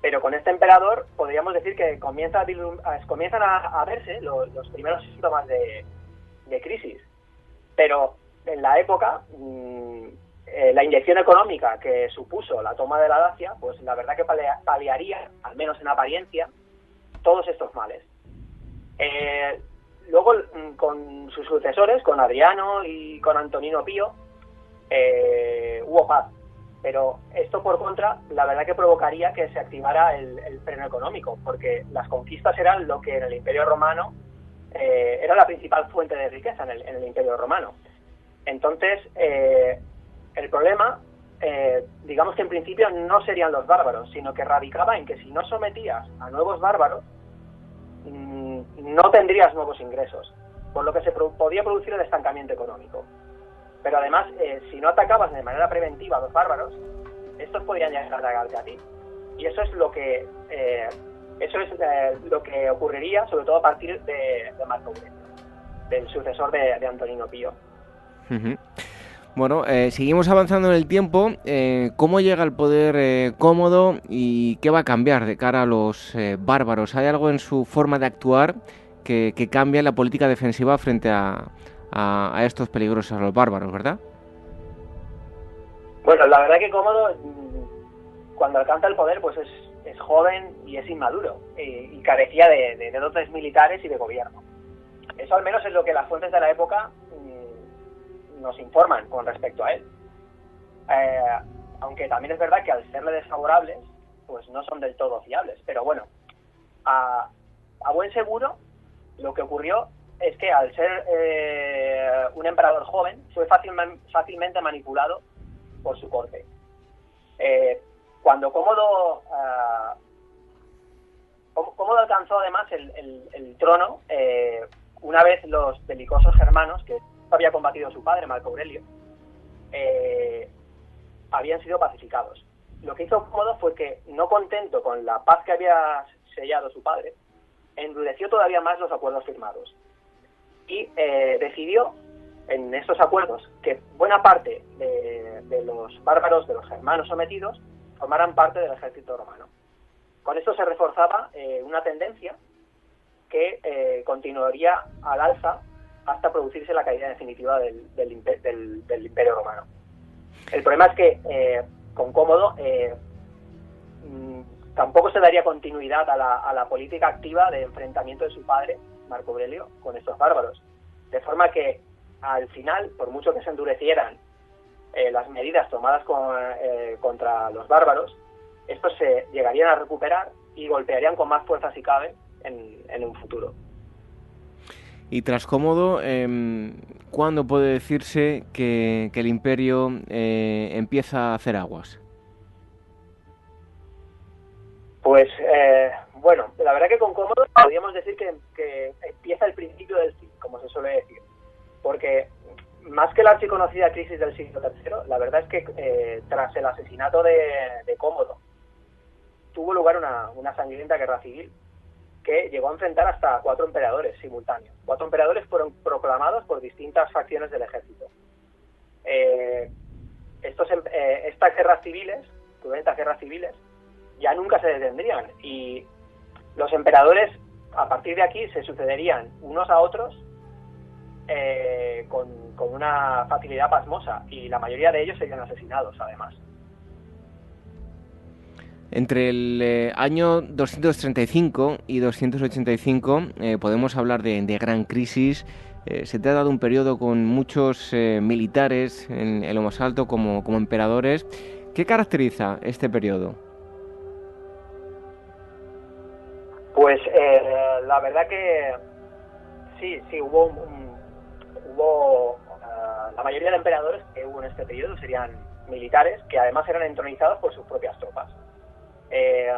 Pero con este emperador podríamos decir que comienza a, comienzan a, verse los, primeros síntomas de, crisis. Pero en la época, mm, eh, la inyección económica que supuso la toma de la Dacia, pues la verdad que paliaría, al menos en apariencia, todos estos males. Eh, luego mm, con sus sucesores, con Adriano y con Antonino Pío, eh, hubo paz. Pero esto por contra, la verdad que provocaría que se activara el, freno económico, porque las conquistas eran lo que en el Imperio Romano eh, era la principal fuente de riqueza en el, Imperio Romano. Entonces, eh, el problema, digamos que en principio no serían los bárbaros, sino que radicaba en que si no sometías a nuevos bárbaros, no tendrías nuevos ingresos, por lo que se podía producir el estancamiento económico. Pero además, eh, si no atacabas de manera preventiva a los bárbaros, estos podrían llegar a atacarte a ti. Y eso es lo que eh, eso es eh, lo que ocurriría, sobre todo a partir de, Marco Aurelio, del sucesor de, Antonino Pío. Bueno, eh, seguimos avanzando en el tiempo. Eh, ¿Cómo llega el poder eh, cómodo y qué va a cambiar de cara a los bárbaros? ¿Hay algo en su forma de actuar que, cambia la política defensiva frente a, estos peligrosos, a los bárbaros, ¿verdad? Bueno, la verdad que Cómodo, mm, cuando alcanza el poder, pues es, joven y es inmaduro eh, y carecía de, dotes militares y de gobierno. Eso al menos es lo que las fuentes de la época mm, nos informan con respecto a él. Eh, aunque también es verdad que al serle desfavorables, pues no son del todo fiables. Pero bueno, a, buen seguro, lo que ocurrió es que al ser eh, un emperador joven, fue fácilmente manipulado por su corte. Eh, cuando Cómodo, Cómodo alcanzó además el, trono, una vez los belicosos germanos, que había combatido su padre, Marco Aurelio, habían sido pacificados. Lo que hizo Cómodo fue que, no contento con la paz que había sellado su padre, endureció todavía más los acuerdos firmados y eh, decidió en estos acuerdos que buena parte de, los bárbaros, de los germanos sometidos, formaran parte del ejército romano. Con esto se reforzaba eh, una tendencia que eh, continuaría al alza hasta producirse la caída definitiva del imperio romano. El problema es que eh, con Cómodo eh, mm, tampoco se daría continuidad a la, política activa de enfrentamiento de su padre, Marco Aurelio, con estos bárbaros. De forma que al final, por mucho que se endurecieran eh, las medidas tomadas contra los bárbaros, estos se llegarían a recuperar y golpearían con más fuerza si cabe en un futuro. Y tras Cómodo, eh, ¿cuándo puede decirse que, el imperio eh, empieza a hacer aguas? Pues eh, bueno, la verdad que con Cómodo podríamos decir que, empieza el principio del fin, como se suele decir. Porque más que la archiconocida crisis del siglo III, la verdad es que eh, tras el asesinato de, Cómodo tuvo lugar una, una sangrienta guerra civil que llegó a enfrentar hasta cuatro emperadores simultáneos. Cuatro emperadores fueron proclamados por distintas facciones del ejército. Eh, em, eh, estas guerras civiles, cruentas guerras civiles, ya nunca se detendrían y los emperadores a partir de aquí se sucederían unos a otros eh, con una facilidad pasmosa y la mayoría de ellos serían asesinados además. Entre el eh, año 235 y 285 eh, podemos hablar de, gran crisis. Eh, se te ha dado un periodo con muchos militares en, lo más alto como, emperadores. ¿Qué caracteriza este periodo? Pues la verdad que sí, sí, hubo, hubo la mayoría de emperadores que hubo en este periodo serían militares que además eran entronizados por sus propias tropas. Eh,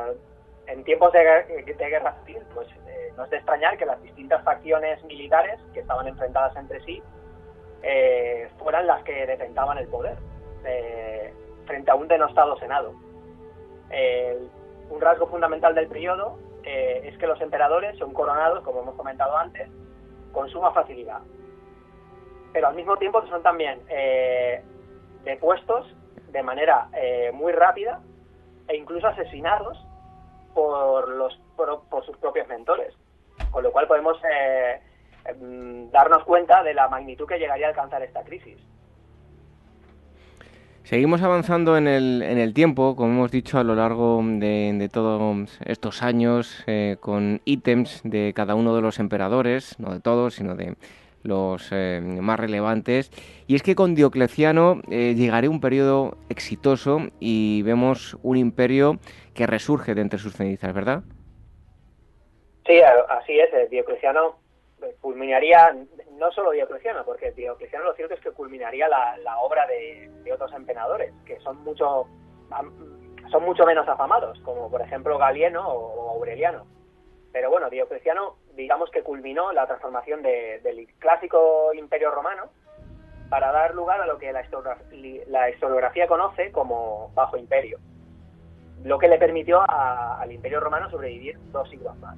en tiempos de, guerra civil, pues eh, no es de extrañar que las distintas facciones militares que estaban enfrentadas entre sí eh, fueran las que detentaban el poder frente a un denostado Senado. un rasgo fundamental del periodo es que los emperadores son coronados, como hemos comentado antes, con suma facilidad. Pero al mismo tiempo son también depuestos de manera muy rápida e incluso asesinados por, los, por, sus propios mentores. Con lo cual podemos eh, em, darnos cuenta de la magnitud que llegaría a alcanzar esta crisis. Seguimos avanzando en el, en el tiempo, como hemos dicho a lo largo de, todos estos años, eh, con ítems de cada uno de los emperadores, no de todos, sino de los eh, más relevantes. Y es que con Diocleciano eh, un periodo exitoso y vemos un imperio que resurge de entre sus cenizas, ¿verdad? Sí, así es. Eh, Diocleciano culminaría, no solo Diocleciano, porque Diocleciano lo cierto es que culminaría la, obra de, otros emperadores, que son mucho, son mucho menos afamados, como por ejemplo Galieno o Aureliano. Pero bueno, Diocleciano digamos que culminó la transformación del clásico imperio romano para dar lugar a lo que la, historiografía, conoce como Bajo Imperio, lo que le permitió al imperio romano sobrevivir dos siglos más.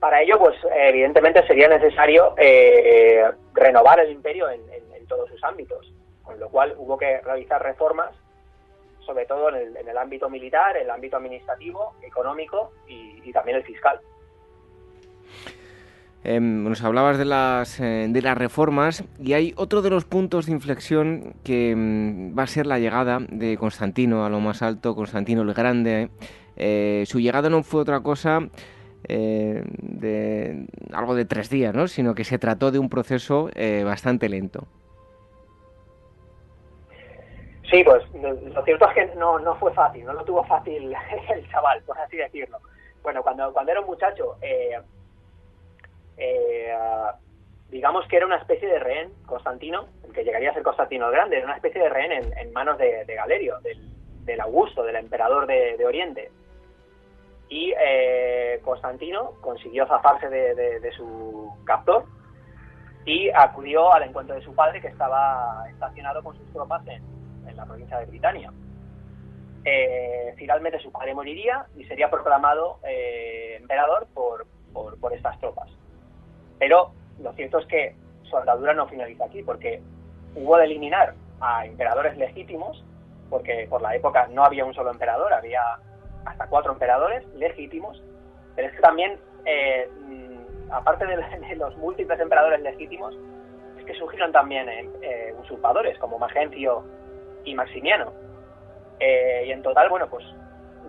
Para ello, pues evidentemente sería necesario eh, renovar el imperio en, todos sus ámbitos, con lo cual hubo que realizar reformas, sobre todo en el, ámbito militar, el ámbito administrativo, económico y también el fiscal. Em, nos hablabas de las, eh, de las reformas y hay otro de los puntos de inflexión que em, va a ser la llegada de Constantino a lo más alto, Constantino el Grande. Eh, su llegada no fue otra cosa eh, de algo de tres días, ¿no? sino que se trató de un proceso bastante lento. Sí, pues lo cierto es que no, no fue fácil, no lo tuvo fácil el chaval, por así decirlo. Bueno, cuando, cuando era un muchacho, eh, eh, digamos que era una especie de rehén, Constantino, que llegaría a ser Constantino el Grande, era una especie de rehén en, manos de, Galerio, del, Augusto, del emperador de, Oriente. Y eh, Constantino consiguió zafarse de, su captor y acudió al encuentro de su padre, que estaba estacionado con sus tropas en, la provincia de Britania. Eh, finalmente su padre moriría y sería proclamado emperador por, por estas tropas. Pero lo cierto es que su andadura no finaliza aquí, porque hubo de eliminar a emperadores legítimos, porque por la época no había un solo emperador, había hasta cuatro emperadores legítimos, pero es que también, eh, mm, aparte de, los múltiples emperadores legítimos, es que surgieron también eh, usurpadores como Magencio y Maximiano. Eh, y en total, bueno, pues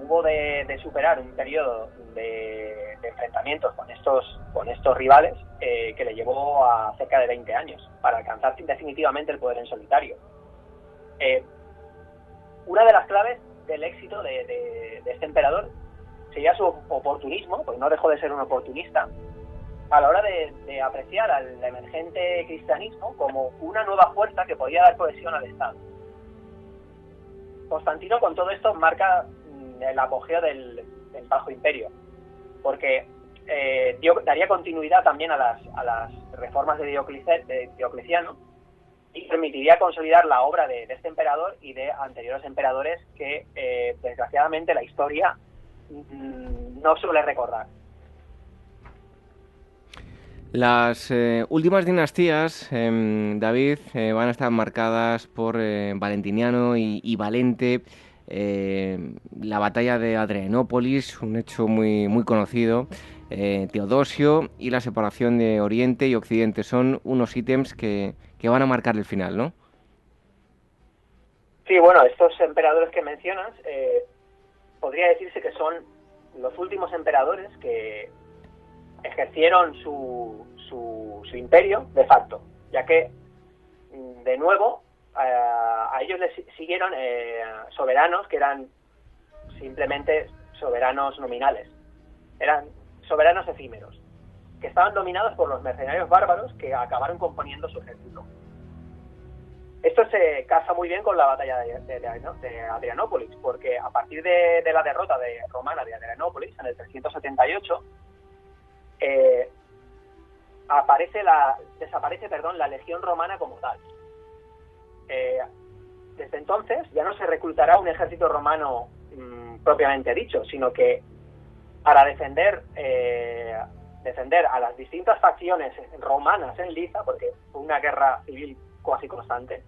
hubo de, superar un periodo de, enfrentamientos con estos, con estos rivales eh, que le llevó a cerca de 20 años para alcanzar definitivamente el poder en solitario. Eh, una de las claves del éxito de, este emperador sería su oportunismo, pues no dejó de ser un oportunista, a la hora de, apreciar al emergente cristianismo como una nueva fuerza que podía dar cohesión al Estado. Constantino con todo esto marca el apogeo del, Bajo Imperio, porque eh, daría continuidad también a las, a las reformas de, Diocleciano y permitiría consolidar la obra de, este emperador y de anteriores emperadores que eh, desgraciadamente la historia mm, no suele recordar. Las eh, últimas dinastías, em, David, van a estar marcadas por Valentiniano y Valente. Eh, la batalla de Adrianópolis, un hecho muy, muy conocido, eh, Teodosio y la separación de Oriente y Occidente. Son unos ítems que, van a marcar el final, ¿no? Sí, bueno, estos emperadores que mencionas, eh, podría decirse que son los últimos emperadores que ejercieron su, su, su imperio de facto, ya que, mm, de nuevo, a ellos les siguieron eh, soberanos que eran simplemente soberanos nominales. Eran soberanos efímeros, que estaban dominados por los mercenarios bárbaros que acabaron componiendo su ejército. Esto se casa muy bien con la batalla de, Adrianópolis, porque a partir de, la derrota de romana de Adrianópolis en el 378, eh, aparece la, desaparece perdón, la legión romana como tal. Eh, desde entonces ya no se reclutará un ejército romano mm, propiamente dicho, sino que para defender eh, defender a las distintas facciones romanas en Liza, porque fue una guerra civil casi constante,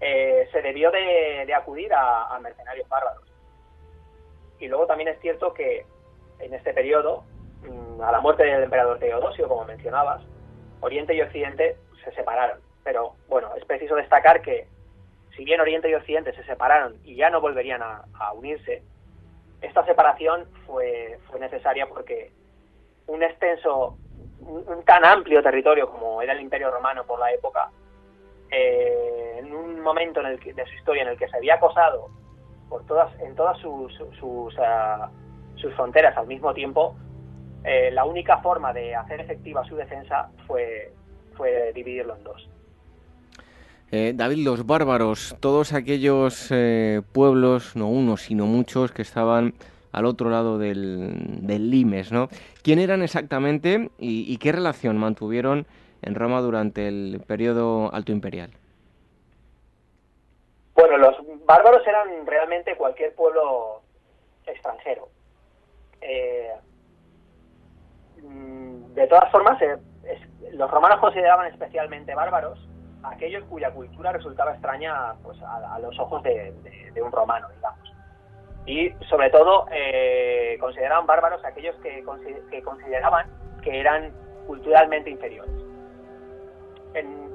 eh, se debió de, acudir a, mercenarios bárbaros. Y luego también es cierto que en este periodo, mm, a la muerte del emperador Teodosio, como mencionabas, Oriente y Occidente se separaron. Pero bueno, es preciso destacar que si bien Oriente y Occidente se separaron y ya no volverían a, unirse, esta separación fue, fue necesaria porque un extenso, un, tan amplio territorio como era el Imperio Romano por la época, eh, en un momento en el de su historia en el que se había acosado por todas, en todas sus, sus, ah, fronteras al mismo tiempo, eh, la única forma de hacer efectiva su defensa fue, fue dividirlo en dos. Eh, David, los bárbaros, todos aquellos eh, pueblos, no unos, sino muchos, que estaban al otro lado del, Limes, ¿no? ¿Quién eran exactamente y, qué relación mantuvieron en Roma durante el periodo alto imperial? Bueno, los bárbaros eran realmente cualquier pueblo extranjero. Eh, mm, de todas formas, los romanos consideraban especialmente bárbaros aquellos cuya cultura resultaba extraña pues, a, los ojos de, un romano, digamos. Y sobre todo eh, consideraban bárbaros aquellos que, consideraban que eran culturalmente inferiores. En,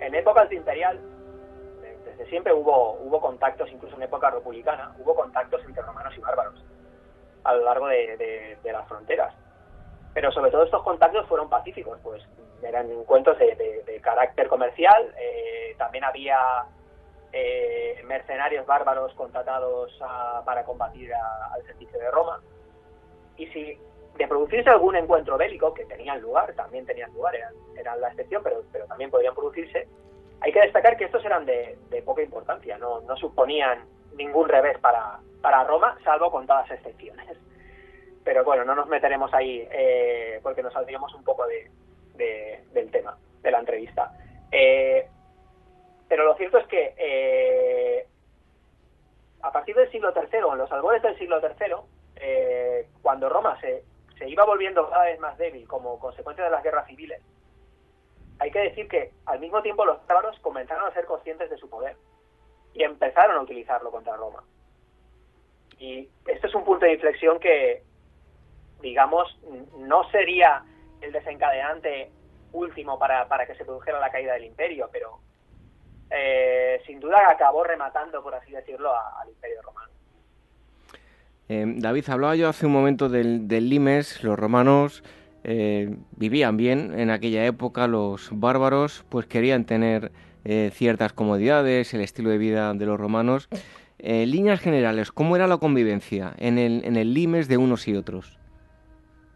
en épocas de imperial, desde siempre hubo, hubo contactos, incluso en época republicana, hubo contactos entre romanos y bárbaros a lo largo de, las fronteras. Pero sobre todo estos contactos fueron pacíficos, pues eran encuentros de, carácter comercial, eh, también había eh, mercenarios bárbaros contratados para combatir al servicio de Roma. Y si de producirse algún encuentro bélico, que tenían lugar, también tenían lugar, eran, la excepción, pero, también podrían producirse, hay que destacar que estos eran de, poca importancia, no, suponían ningún revés para, Roma, salvo con todas excepciones. Pero bueno, no nos meteremos ahí eh, porque nos saldríamos un poco de, del tema, de la entrevista. Eh, pero lo cierto es que eh, a partir del siglo III, en los albores del siglo III, cuando Roma se, se iba volviendo cada vez más débil como consecuencia de las guerras civiles, hay que decir que al mismo tiempo los bárbaros comenzaron a ser conscientes de su poder y empezaron a utilizarlo contra Roma. Y este es un punto de inflexión que, digamos, no sería el desencadenante último para, que se produjera la caída del imperio, pero eh, sin duda acabó rematando, por así decirlo, al imperio romano. Eh, David, hablaba yo hace un momento del, del limes, los romanos eh, vivían bien en aquella época, los bárbaros pues querían tener ciertas comodidades, el estilo de vida de los romanos. Líneas generales, ¿cómo era la convivencia en el, en el limes de unos y otros?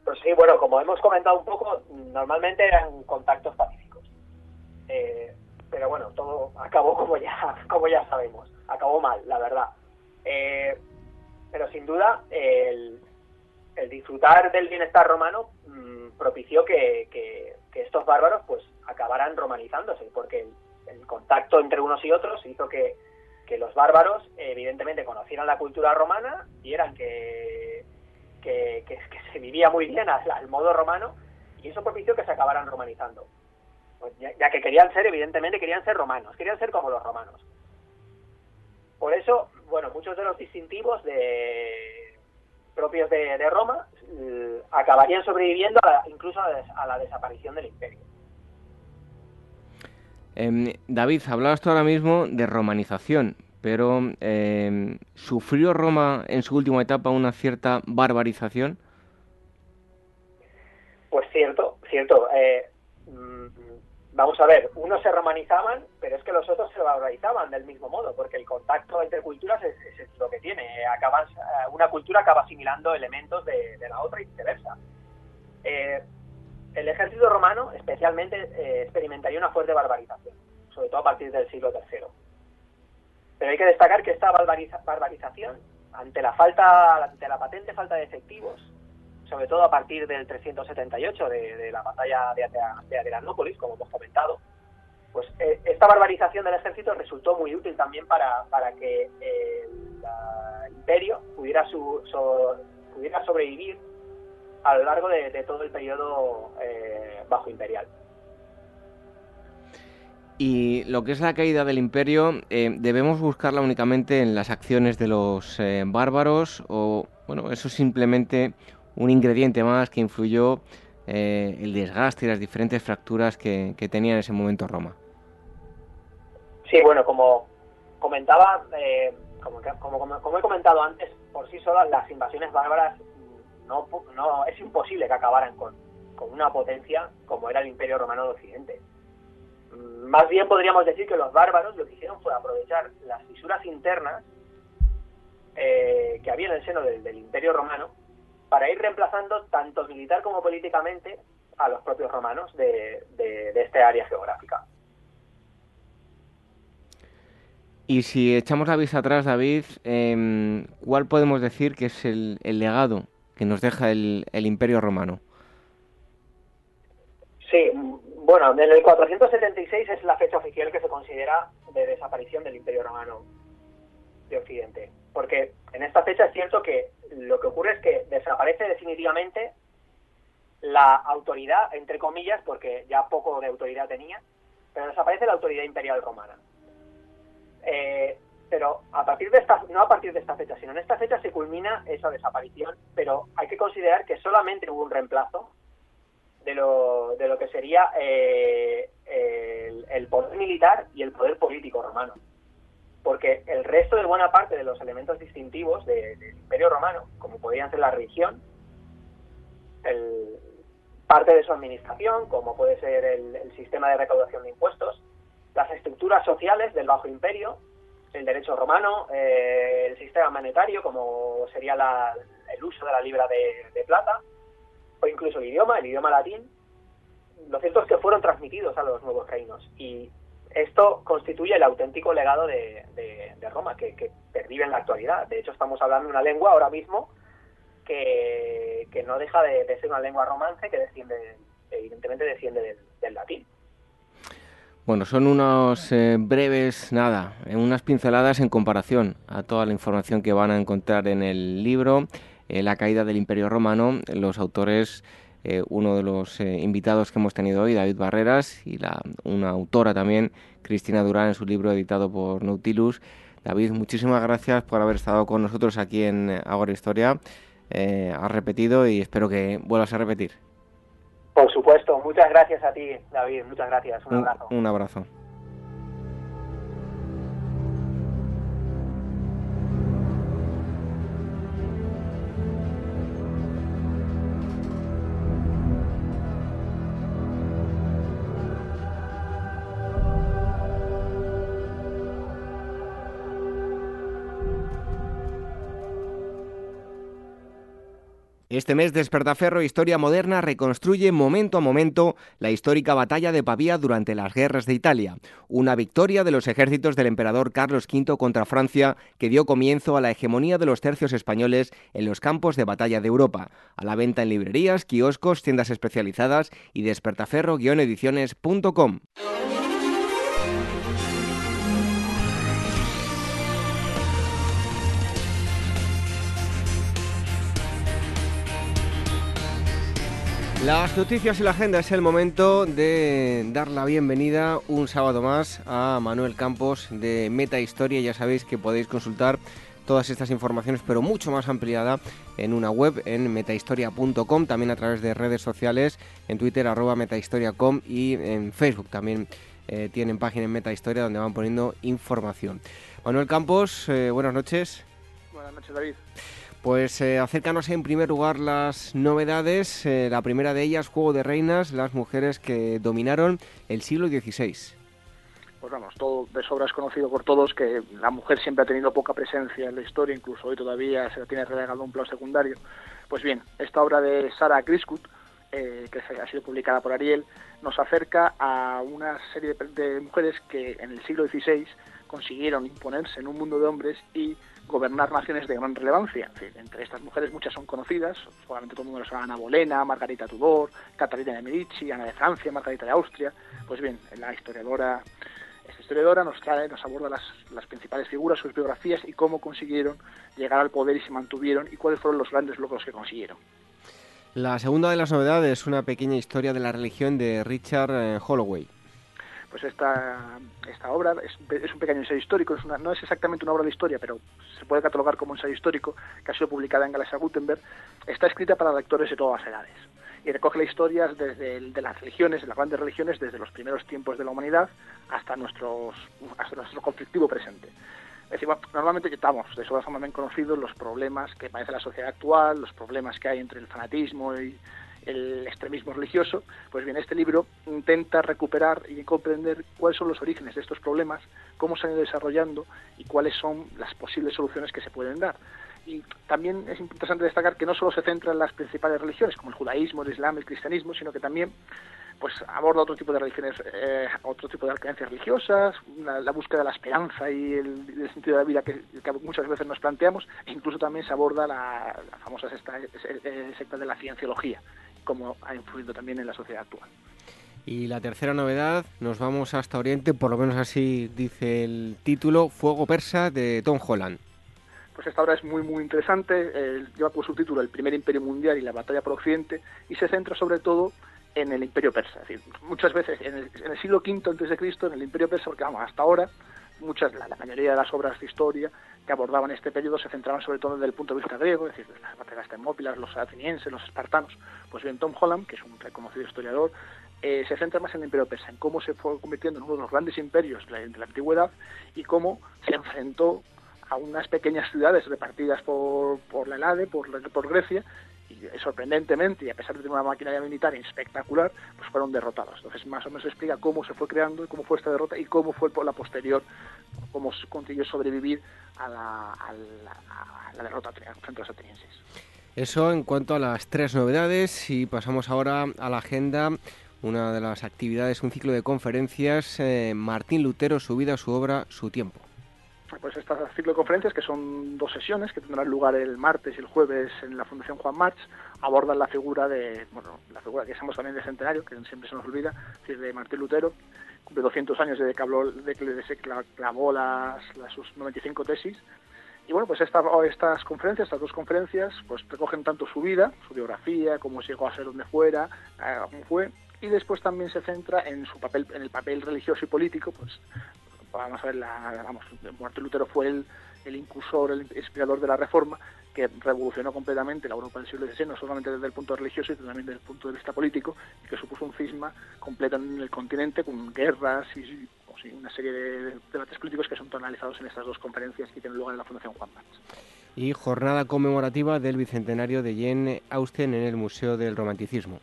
Pues sí, bueno, como hemos comentado un poco, normalmente eran contactos pacíficos. Eh, pero bueno, todo acabó como ya, como ya sabemos. Acabó mal, la verdad. pero sin duda, el, el disfrutar del bienestar romano mm, propició que, estos bárbaros pues acabaran romanizándose, porque el, contacto entre unos y otros hizo que, los bárbaros evidentemente conocieran la cultura romana, vieran que, que, se vivía muy bien al, modo romano, y eso propició que se acabaran romanizando. Pues ya que querían ser, evidentemente, querían ser romanos, querían ser como los romanos. Por eso, bueno, muchos de los distintivos de, propios de, Roma eh, acabarían sobreviviendo incluso a la, desaparición del imperio. Em, David, hablabas tú ahora mismo de romanización, pero em, ¿sufrió Roma en su última etapa una cierta barbarización? Pues cierto, cierto. Eh, mm, vamos a ver, unos se romanizaban, pero es que los otros se barbarizaban del mismo modo, porque el contacto entre culturas es, lo que tiene. Eh, una cultura acaba asimilando elementos de, la otra y viceversa. Eh, el ejército romano especialmente experimentaría una fuerte barbarización, sobre todo a partir del siglo III. Pero hay que destacar que esta barbarización, ante la falta, ante la patente falta de efectivos, sobre todo a partir del 378 de, la batalla de, de, como hemos comentado, pues eh, esta barbarización del ejército resultó muy útil también para, para que el imperio pudiera, su, pudiera sobrevivir a lo largo de, todo el periodo eh, bajo imperial. Y lo que es la caída del imperio, eh, ¿debemos buscarla únicamente en las acciones de los bárbaros o, bueno, eso simplemente un ingrediente más que influyó eh, el desgaste y las diferentes fracturas que, tenía en ese momento Roma. Sí, bueno, como comentaba, eh, como, como, he comentado antes, por sí solas las invasiones bárbaras no, no es imposible que acabaran con, con una potencia como era el Imperio Romano de Occidente. Mm, más bien podríamos decir que los bárbaros lo que hicieron fue aprovechar las fisuras internas eh, que había en el seno del Imperio Romano para ir reemplazando tanto militar como políticamente a los propios romanos de, de, este área geográfica. Y si echamos la vista atrás, David, em, ¿cuál podemos decir que es el, legado que nos deja el, el, Imperio Romano? Sí, bueno, en el 476 es la fecha oficial que se considera de desaparición del Imperio Romano de Occidente. Porque en esta fecha es cierto que lo que ocurre es que desaparece definitivamente la autoridad, entre comillas, porque ya poco de autoridad tenía, pero desaparece la autoridad imperial romana. Eh, pero a partir de esta, no a partir de esta fecha, sino en esta fecha se culmina esa desaparición, pero hay que considerar que solamente hubo un reemplazo de lo, de lo que sería eh, el, poder militar y el poder político romano. Porque el resto de buena parte de los elementos distintivos del Imperio Romano, como podrían ser la religión, el, parte de su administración, como puede ser el, sistema de recaudación de impuestos, las estructuras sociales del Bajo Imperio, el derecho romano, eh, el sistema monetario, como sería el uso de la libra de, plata, o incluso el idioma, el idioma latín, lo cierto es que fueron transmitidos a los nuevos reinos. Y esto constituye el auténtico legado de, Roma, que, que, pervive en la actualidad. De hecho, estamos hablando de una lengua ahora mismo que, no deja de, ser una lengua romance que desciende, evidentemente desciende del, latín. Bueno, son unos eh, breves, nada, unas pinceladas en comparación a toda la información que van a encontrar en el libro, eh, La caída del Imperio Romano. Los autores, eh, uno de los invitados que hemos tenido hoy, David Barreras, y la, una autora también, Cristina Durán, en su libro editado por Nautilus. David, muchísimas gracias por haber estado con nosotros aquí en Agora Historia eh, has repetido y espero que vuelvas a repetir. Por supuesto, muchas gracias a ti, David, muchas gracias. Un abrazo. un abrazo. Este mes Despertaferro Historia Moderna reconstruye momento a momento la histórica batalla de Pavía durante las guerras de Italia, una victoria de los ejércitos del emperador Carlos V contra Francia que dio comienzo a la hegemonía de los tercios españoles en los campos de batalla de Europa, a la venta en librerías, kioscos, tiendas especializadas y despertaferro-ediciones.com. Las noticias y la agenda es el momento de dar la bienvenida un sábado más a Manuel Campos de Meta Historia. Ya sabéis que podéis consultar todas estas informaciones, pero mucho más ampliada en una web en metahistoria.com, también a través de redes sociales, en Twitter arroba metahistoria.com y en Facebook también eh, tienen página en Metahistoria donde van poniendo información. Manuel Campos, eh, buenas noches. Buenas noches, David. Pues eh, acércanos en primer lugar las novedades. Eh, la primera de ellas, Juego de Reinas, las mujeres que dominaron el siglo XVI. Pues vamos, todo de sobra es conocido por todos que la mujer siempre ha tenido poca presencia en la historia, incluso hoy todavía se le tiene relegado un plano secundario. Pues bien, esta obra de Sarah Griscut, eh, que ha sido publicada por Ariel, nos acerca a una serie de mujeres que en el siglo XVI consiguieron imponerse en un mundo de hombres y gobernar naciones de gran relevancia. entre estas mujeres muchas son conocidas, probablemente todo el mundo sabe, Ana Bolena, Margarita Tudor, Catalina de Medici, Ana de Francia, Margarita de Austria. Pues bien, la historiadora, esta historiadora nos trae, nos aborda las, las principales figuras, sus biografías y cómo consiguieron llegar al poder y se mantuvieron y cuáles fueron los grandes logros que consiguieron. La segunda de las novedades es una pequeña historia de la religión de Richard eh, Holloway pues esta, esta obra es, un pequeño ensayo histórico, no es exactamente una obra de historia, pero se puede catalogar como ensayo histórico, que ha sido publicada en Galaxia Gutenberg, está escrita para lectores de todas las edades y recoge las historias desde de las religiones, de las grandes religiones, desde los primeros tiempos de la humanidad hasta, nuestros, hasta nuestro conflictivo presente. Es decir, normalmente estamos de sobra forma bien conocidos los problemas que padece la sociedad actual, los problemas que hay entre el fanatismo y, el extremismo religioso, pues bien, este libro intenta recuperar y comprender cuáles son los orígenes de estos problemas, cómo se han ido desarrollando y cuáles son las posibles soluciones que se pueden dar. Y también es interesante destacar que no solo se centra en las principales religiones, como el judaísmo, el islam, el cristianismo, sino que también pues aborda otro tipo de religiones, eh, otro tipo de creencias religiosas, la, búsqueda de la esperanza y el, sentido de la vida que, muchas veces nos planteamos, e incluso también se aborda la, famosa secta, secta de la cienciología, cómo ha influido también en la sociedad actual. Y la tercera novedad, nos vamos hasta Oriente, por lo menos así dice el título, Fuego Persa de Tom Holland. Pues esta obra es muy muy interesante, lleva por subtítulo El primer imperio mundial y la batalla por Occidente y se centra sobre todo en el imperio persa. Es decir, muchas veces en el, siglo V antes de Cristo, en el imperio persa, porque vamos, hasta ahora muchas, la, mayoría de las obras de historia que abordaban este periodo se centraban sobre todo desde el punto de vista griego, es decir, las batallas termópilas, los atenienses, los espartanos. Pues bien, Tom Holland, que es un reconocido historiador, eh, se centra más en el imperio persa, en cómo se fue convirtiendo en uno de los grandes imperios de la, antigüedad y cómo se enfrentó a unas pequeñas ciudades repartidas por, por la Helade, por, por Grecia, y sorprendentemente, y a pesar de tener una maquinaria militar espectacular, pues fueron derrotados. Entonces, más o menos explica cómo se fue creando y cómo fue esta derrota y cómo fue la posterior, cómo consiguió sobrevivir a la, derrota frente a los atenienses. Eso en cuanto a las tres novedades y pasamos ahora a la agenda. Una de las actividades, un ciclo de conferencias, eh, Martín Lutero, su vida, su obra, su tiempo pues este ciclo de conferencias, que son dos sesiones que tendrán lugar el martes y el jueves en la Fundación Juan March, abordan la figura de, bueno, la figura que somos también de centenario, que siempre se nos olvida, es de Martín Lutero, cumple 200 años de que, habló, de que se clavó las, sus 95 tesis, y bueno, pues esta, estas conferencias, estas dos conferencias, pues recogen tanto su vida, su biografía, cómo llegó a ser donde fuera, cómo fue, y después también se centra en su papel, en el papel religioso y político, pues vamos a ver, la, vamos, Martín Lutero fue el, el incursor, el inspirador de la reforma, que revolucionó completamente la Europa del siglo XVI, no solamente desde el punto religioso, sino también desde el punto de vista político, y que supuso un cisma completo en el continente, con guerras y, una serie de, debates políticos que son analizados en estas dos conferencias que tienen lugar en la Fundación Juan March. Y jornada conmemorativa del bicentenario de Jane Austen en el Museo del Romanticismo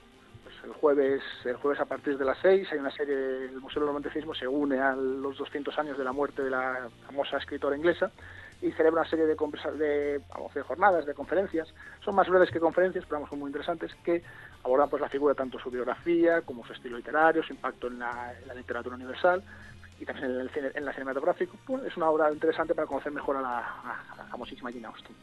el jueves, el jueves a partir de las 6 hay una serie, el Museo del Romanticismo se une a los 200 años de la muerte de la famosa escritora inglesa y celebra una serie de, de, de jornadas, de conferencias, son más breves que conferencias, pero son muy interesantes, que abordan pues la figura tanto su biografía como su estilo literario, su impacto en la, literatura universal y también en, el en la cinematográfico. Pues, es una obra interesante para conocer mejor a la, a la famosísima Jane Austen.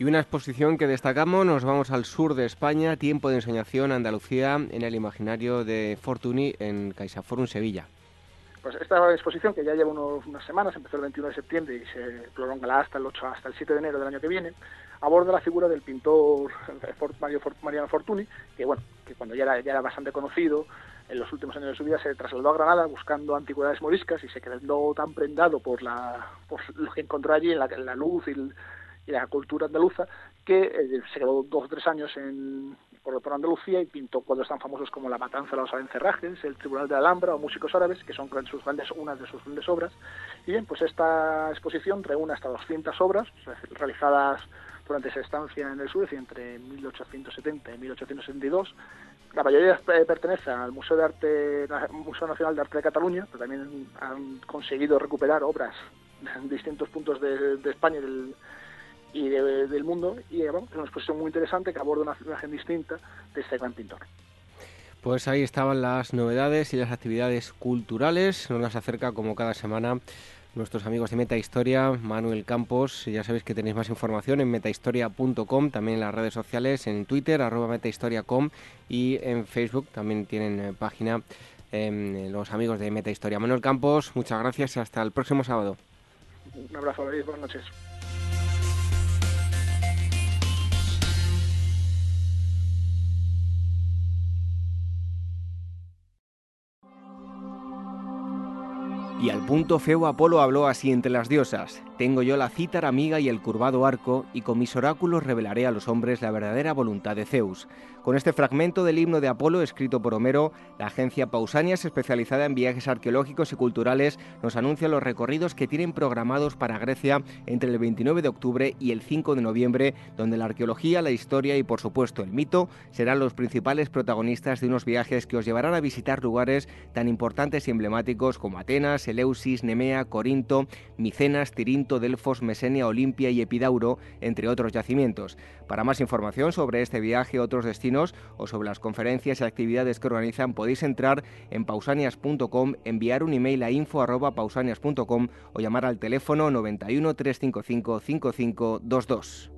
Y una exposición que destacamos, nos vamos al sur de España, tiempo de enseñación Andalucía en el imaginario de Fortuny en CaixaForum Sevilla. Pues esta exposición, que ya lleva unas semanas, empezó el 21 de septiembre y se prolonga hasta el 8 hasta el 7 de enero del año que viene, aborda la figura del pintor Mariano Fortuny, que bueno, que cuando ya era, ya era bastante conocido, en los últimos años de su vida se trasladó a Granada buscando antigüedades moriscas y se quedó tan prendado por, la, por lo que encontró allí en la, en la luz y el, y la cultura andaluza, que eh, se quedó dos o tres años en, por, por, Andalucía y pintó cuadros tan famosos como La Matanza de los Abencerrajes, El Tribunal de Alhambra o Músicos Árabes, que son sus grandes, unas de sus grandes obras. Y bien, pues esta exposición reúne hasta 200 obras realizadas durante esa estancia en el sur, entre 1870 y 1872. La mayoría eh, pertenece al Museo de Arte, Museo Nacional de Arte de Cataluña, pero también han conseguido recuperar obras en distintos puntos de, de España y del, y del mundo y es una exposición muy interesante que aborda una imagen distinta de este gran pintor. Pues ahí estaban las novedades y las actividades culturales. Nos las acerca como cada semana nuestros amigos de Meta Historia, Manuel Campos. Ya sabéis que tenéis más información en metahistoria.com, también en las redes sociales, en Twitter, arroba metahistoria.com y en Facebook también tienen eh, página em, los amigos de Meta Historia. Manuel Campos, muchas gracias y hasta el próximo sábado. Un abrazo, David. Buenas noches. Y al punto feo Apolo habló así entre las diosas. Tengo yo la cítara amiga y el curvado arco, y con mis oráculos revelaré a los hombres la verdadera voluntad de Zeus. Con este fragmento del himno de Apolo escrito por Homero, la agencia Pausanias, especializada en viajes arqueológicos y culturales, nos anuncia los recorridos que tienen programados para Grecia entre el 29 de octubre y el 5 de noviembre, donde la arqueología, la historia y por supuesto el mito serán los principales protagonistas de unos viajes que os llevarán a visitar lugares tan importantes y emblemáticos como Atenas, Eleusis, Nemea, Corinto, Micenas, Tirinto, Delfos, Mesenia, Olimpia y Epidauro, entre otros yacimientos. Para más información sobre este viaje, otros destinos o sobre las conferencias y actividades que organizan, podéis entrar en pausanias.com, enviar un email a info.pausanias.com o llamar al teléfono 91 355 5522.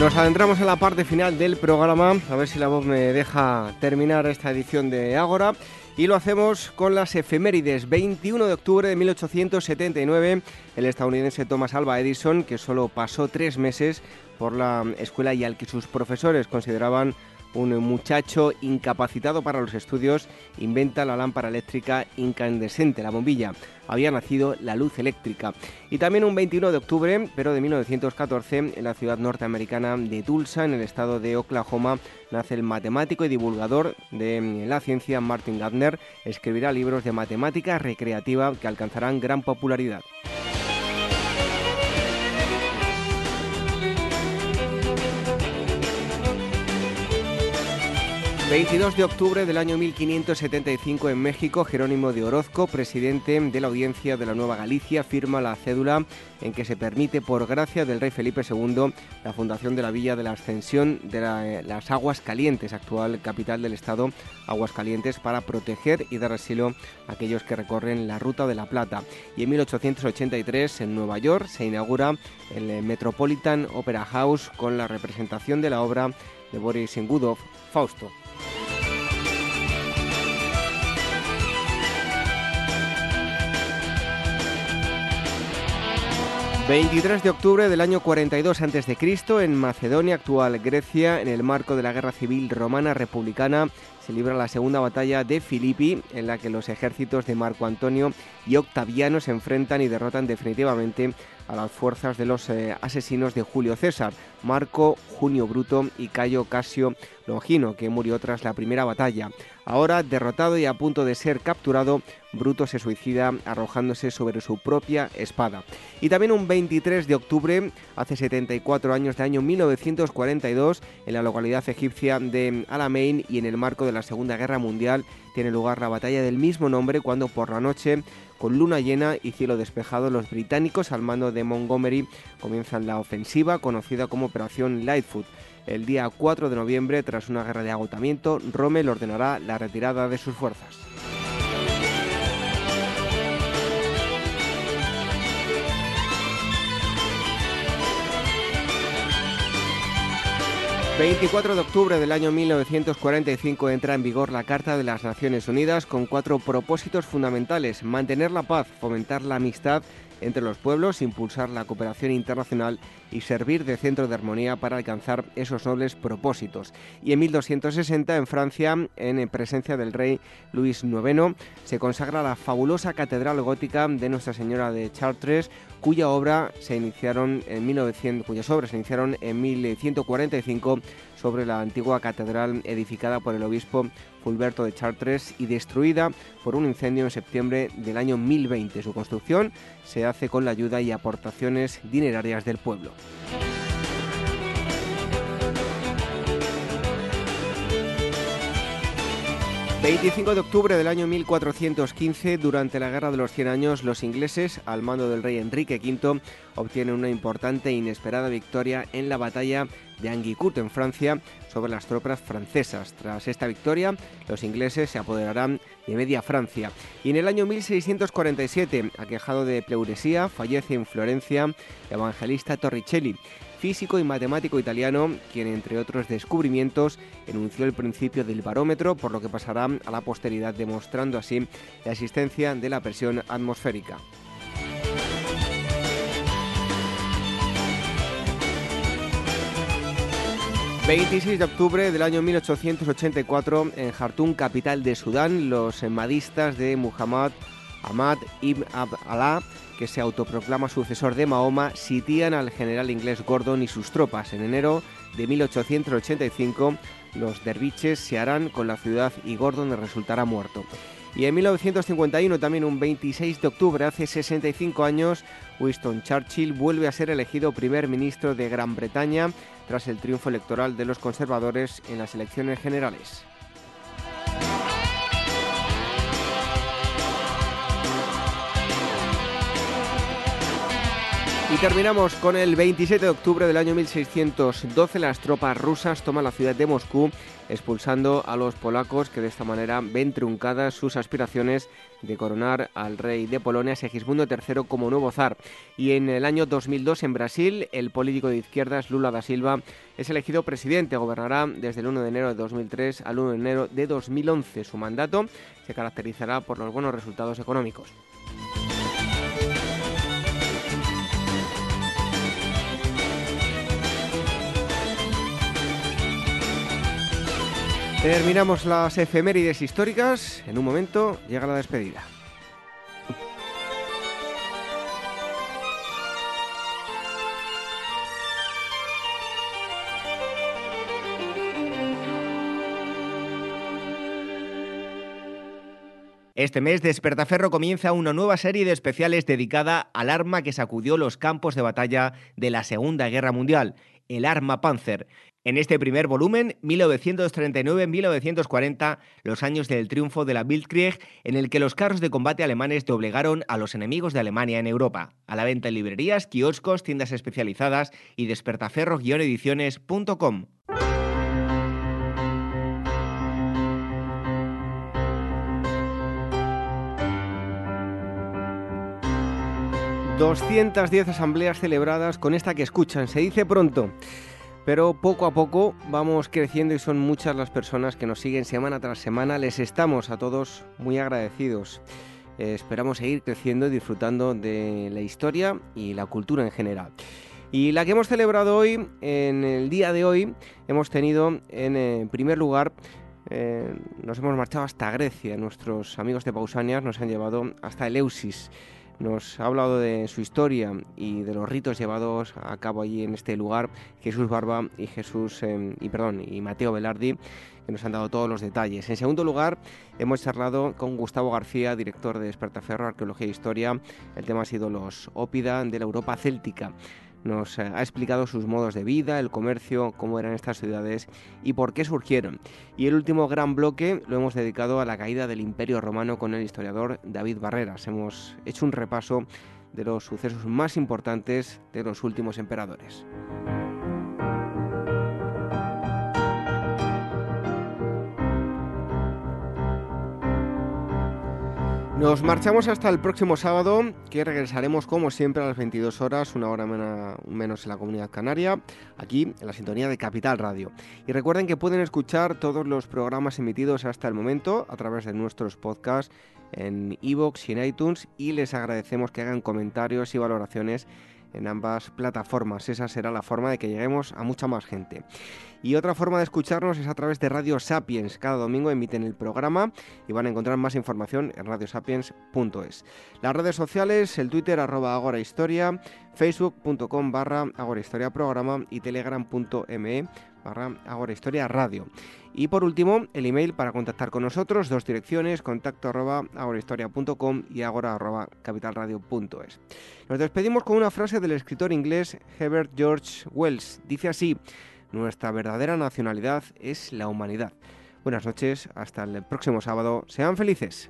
Nos adentramos en la parte final del programa, a ver si la voz me deja terminar esta edición de Ágora. Y lo hacemos con las efemérides. 21 de octubre de 1879, el estadounidense Thomas Alva Edison, que solo pasó tres meses por la escuela y al que sus profesores consideraban un muchacho incapacitado para los estudios inventa la lámpara eléctrica incandescente, la bombilla. Había nacido la luz eléctrica. Y también un 21 de octubre, pero de 1914, en la ciudad norteamericana de Tulsa, en el estado de Oklahoma, nace el matemático y divulgador de la ciencia Martin Gardner. Escribirá libros de matemática recreativa que alcanzarán gran popularidad. 22 de octubre del año 1575 en México, Jerónimo de Orozco, presidente de la Audiencia de la Nueva Galicia, firma la cédula en que se permite, por gracia del rey Felipe II, la fundación de la Villa de la Ascensión de eh, las Aguas Calientes, actual capital del estado Aguas Calientes, para proteger y dar asilo a aquellos que recorren la Ruta de la Plata. Y en 1883, en Nueva York, se inaugura el eh, Metropolitan Opera House con la representación de la obra de Boris Ingudov, Fausto. 23 de octubre del año 42 a.C., en Macedonia, actual Grecia, en el marco de la Guerra Civil Romana Republicana, se libra la segunda batalla de Filippi, en la que los ejércitos de Marco Antonio y Octaviano se enfrentan y derrotan definitivamente a las fuerzas de los eh, asesinos de Julio César, Marco, Junio Bruto y Cayo Casio Longino, que murió tras la primera batalla. Ahora, derrotado y a punto de ser capturado, Bruto se suicida arrojándose sobre su propia espada. Y también un 23 de octubre, hace 74 años de año 1942, en la localidad egipcia de Alamein y en el marco de la Segunda Guerra Mundial, tiene lugar la batalla del mismo nombre cuando por la noche con luna llena y cielo despejado, los británicos al mando de Montgomery comienzan la ofensiva conocida como Operación Lightfoot. El día 4 de noviembre, tras una guerra de agotamiento, Rommel ordenará la retirada de sus fuerzas. 24 de octubre del año 1945 entra en vigor la Carta de las Naciones Unidas con cuatro propósitos fundamentales. Mantener la paz, fomentar la amistad entre los pueblos, impulsar la cooperación internacional y servir de centro de armonía para alcanzar esos nobles propósitos. Y en 1260, en Francia, en presencia del rey Luis IX, se consagra la fabulosa catedral gótica de Nuestra Señora de Chartres, cuya obra se iniciaron en 1900, cuyas obras se iniciaron en 1145 sobre la antigua catedral edificada por el obispo Fulberto de Chartres y destruida por un incendio en septiembre del año 1020. Su construcción se hace con la ayuda y aportaciones dinerarias del pueblo. 25 de octubre del año 1415, durante la Guerra de los Cien Años, los ingleses, al mando del rey Enrique V, obtienen una importante e inesperada victoria en la batalla de Anguicourt en Francia sobre las tropas francesas. Tras esta victoria, los ingleses se apoderarán de media Francia. Y en el año 1647, aquejado de pleuresía, fallece en Florencia el evangelista Torricelli físico y matemático italiano, quien entre otros descubrimientos enunció el principio del barómetro, por lo que pasará a la posteridad demostrando así la existencia de la presión atmosférica. 26 de octubre del año 1884, en Jartum, capital de Sudán, los madistas de Muhammad Ahmad ibn Abd Allah que se autoproclama sucesor de Mahoma, sitian al general inglés Gordon y sus tropas. En enero de 1885, los derviches se harán con la ciudad y Gordon resultará muerto. Y en 1951, también un 26 de octubre, hace 65 años, Winston Churchill vuelve a ser elegido primer ministro de Gran Bretaña tras el triunfo electoral de los conservadores en las elecciones generales. Y terminamos con el 27 de octubre del año 1612. Las tropas rusas toman la ciudad de Moscú, expulsando a los polacos que de esta manera ven truncadas sus aspiraciones de coronar al rey de Polonia, Segismundo III, como nuevo zar. Y en el año 2002, en Brasil, el político de izquierdas Lula da Silva es elegido presidente. Gobernará desde el 1 de enero de 2003 al 1 de enero de 2011. Su mandato se caracterizará por los buenos resultados económicos. Terminamos las efemérides históricas. En un momento llega la despedida. Este mes Despertaferro comienza una nueva serie de especiales dedicada al arma que sacudió los campos de batalla de la Segunda Guerra Mundial, el arma Panzer. En este primer volumen, 1939-1940, los años del triunfo de la Bildkrieg, en el que los carros de combate alemanes doblegaron a los enemigos de Alemania en Europa. A la venta en librerías, kioscos, tiendas especializadas y despertaferro-ediciones.com. ...210 asambleas celebradas con esta que escuchan, se dice pronto... Pero poco a poco vamos creciendo y son muchas las personas que nos siguen semana tras semana. Les estamos a todos muy agradecidos. Eh, esperamos seguir creciendo y disfrutando de la historia y la cultura en general. Y la que hemos celebrado hoy, en el día de hoy, hemos tenido en eh, primer lugar eh, nos hemos marchado hasta Grecia. Nuestros amigos de Pausanias nos han llevado hasta Eleusis nos ha hablado de su historia y de los ritos llevados a cabo allí en este lugar Jesús Barba y Jesús em, y perdón y Mateo Velardi que nos han dado todos los detalles. En segundo lugar, hemos charlado con Gustavo García, director de Despertaferro Arqueología e Historia. El tema ha sido los ópida de la Europa céltica nos eh, ha explicado sus modos de vida, el comercio, cómo eran estas ciudades y por qué surgieron. Y el último gran bloque lo hemos dedicado a la caída del Imperio Romano con el historiador David Barreras. Hemos hecho un repaso de los sucesos más importantes de los últimos emperadores. Nos marchamos hasta el próximo sábado, que regresaremos como siempre a las 22 horas, una hora menos en la comunidad canaria, aquí en la sintonía de Capital Radio. Y recuerden que pueden escuchar todos los programas emitidos hasta el momento a través de nuestros podcasts en iVoox y en iTunes y les agradecemos que hagan comentarios y valoraciones en ambas plataformas. Esa será la forma de que lleguemos a mucha más gente. Y otra forma de escucharnos es a través de Radio Sapiens. Cada domingo emiten el programa y van a encontrar más información en radiosapiens.es. Las redes sociales, el Twitter arroba agorahistoria, facebook.com barra agorahistoria programa y telegram.me barra agorahistoria radio. Y por último, el email para contactar con nosotros, dos direcciones, contacto arroba agorahistoria.com y agora arroba capitalradio.es. Nos despedimos con una frase del escritor inglés Herbert George Wells. Dice así, nuestra verdadera nacionalidad es la humanidad. Buenas noches, hasta el próximo sábado, sean felices.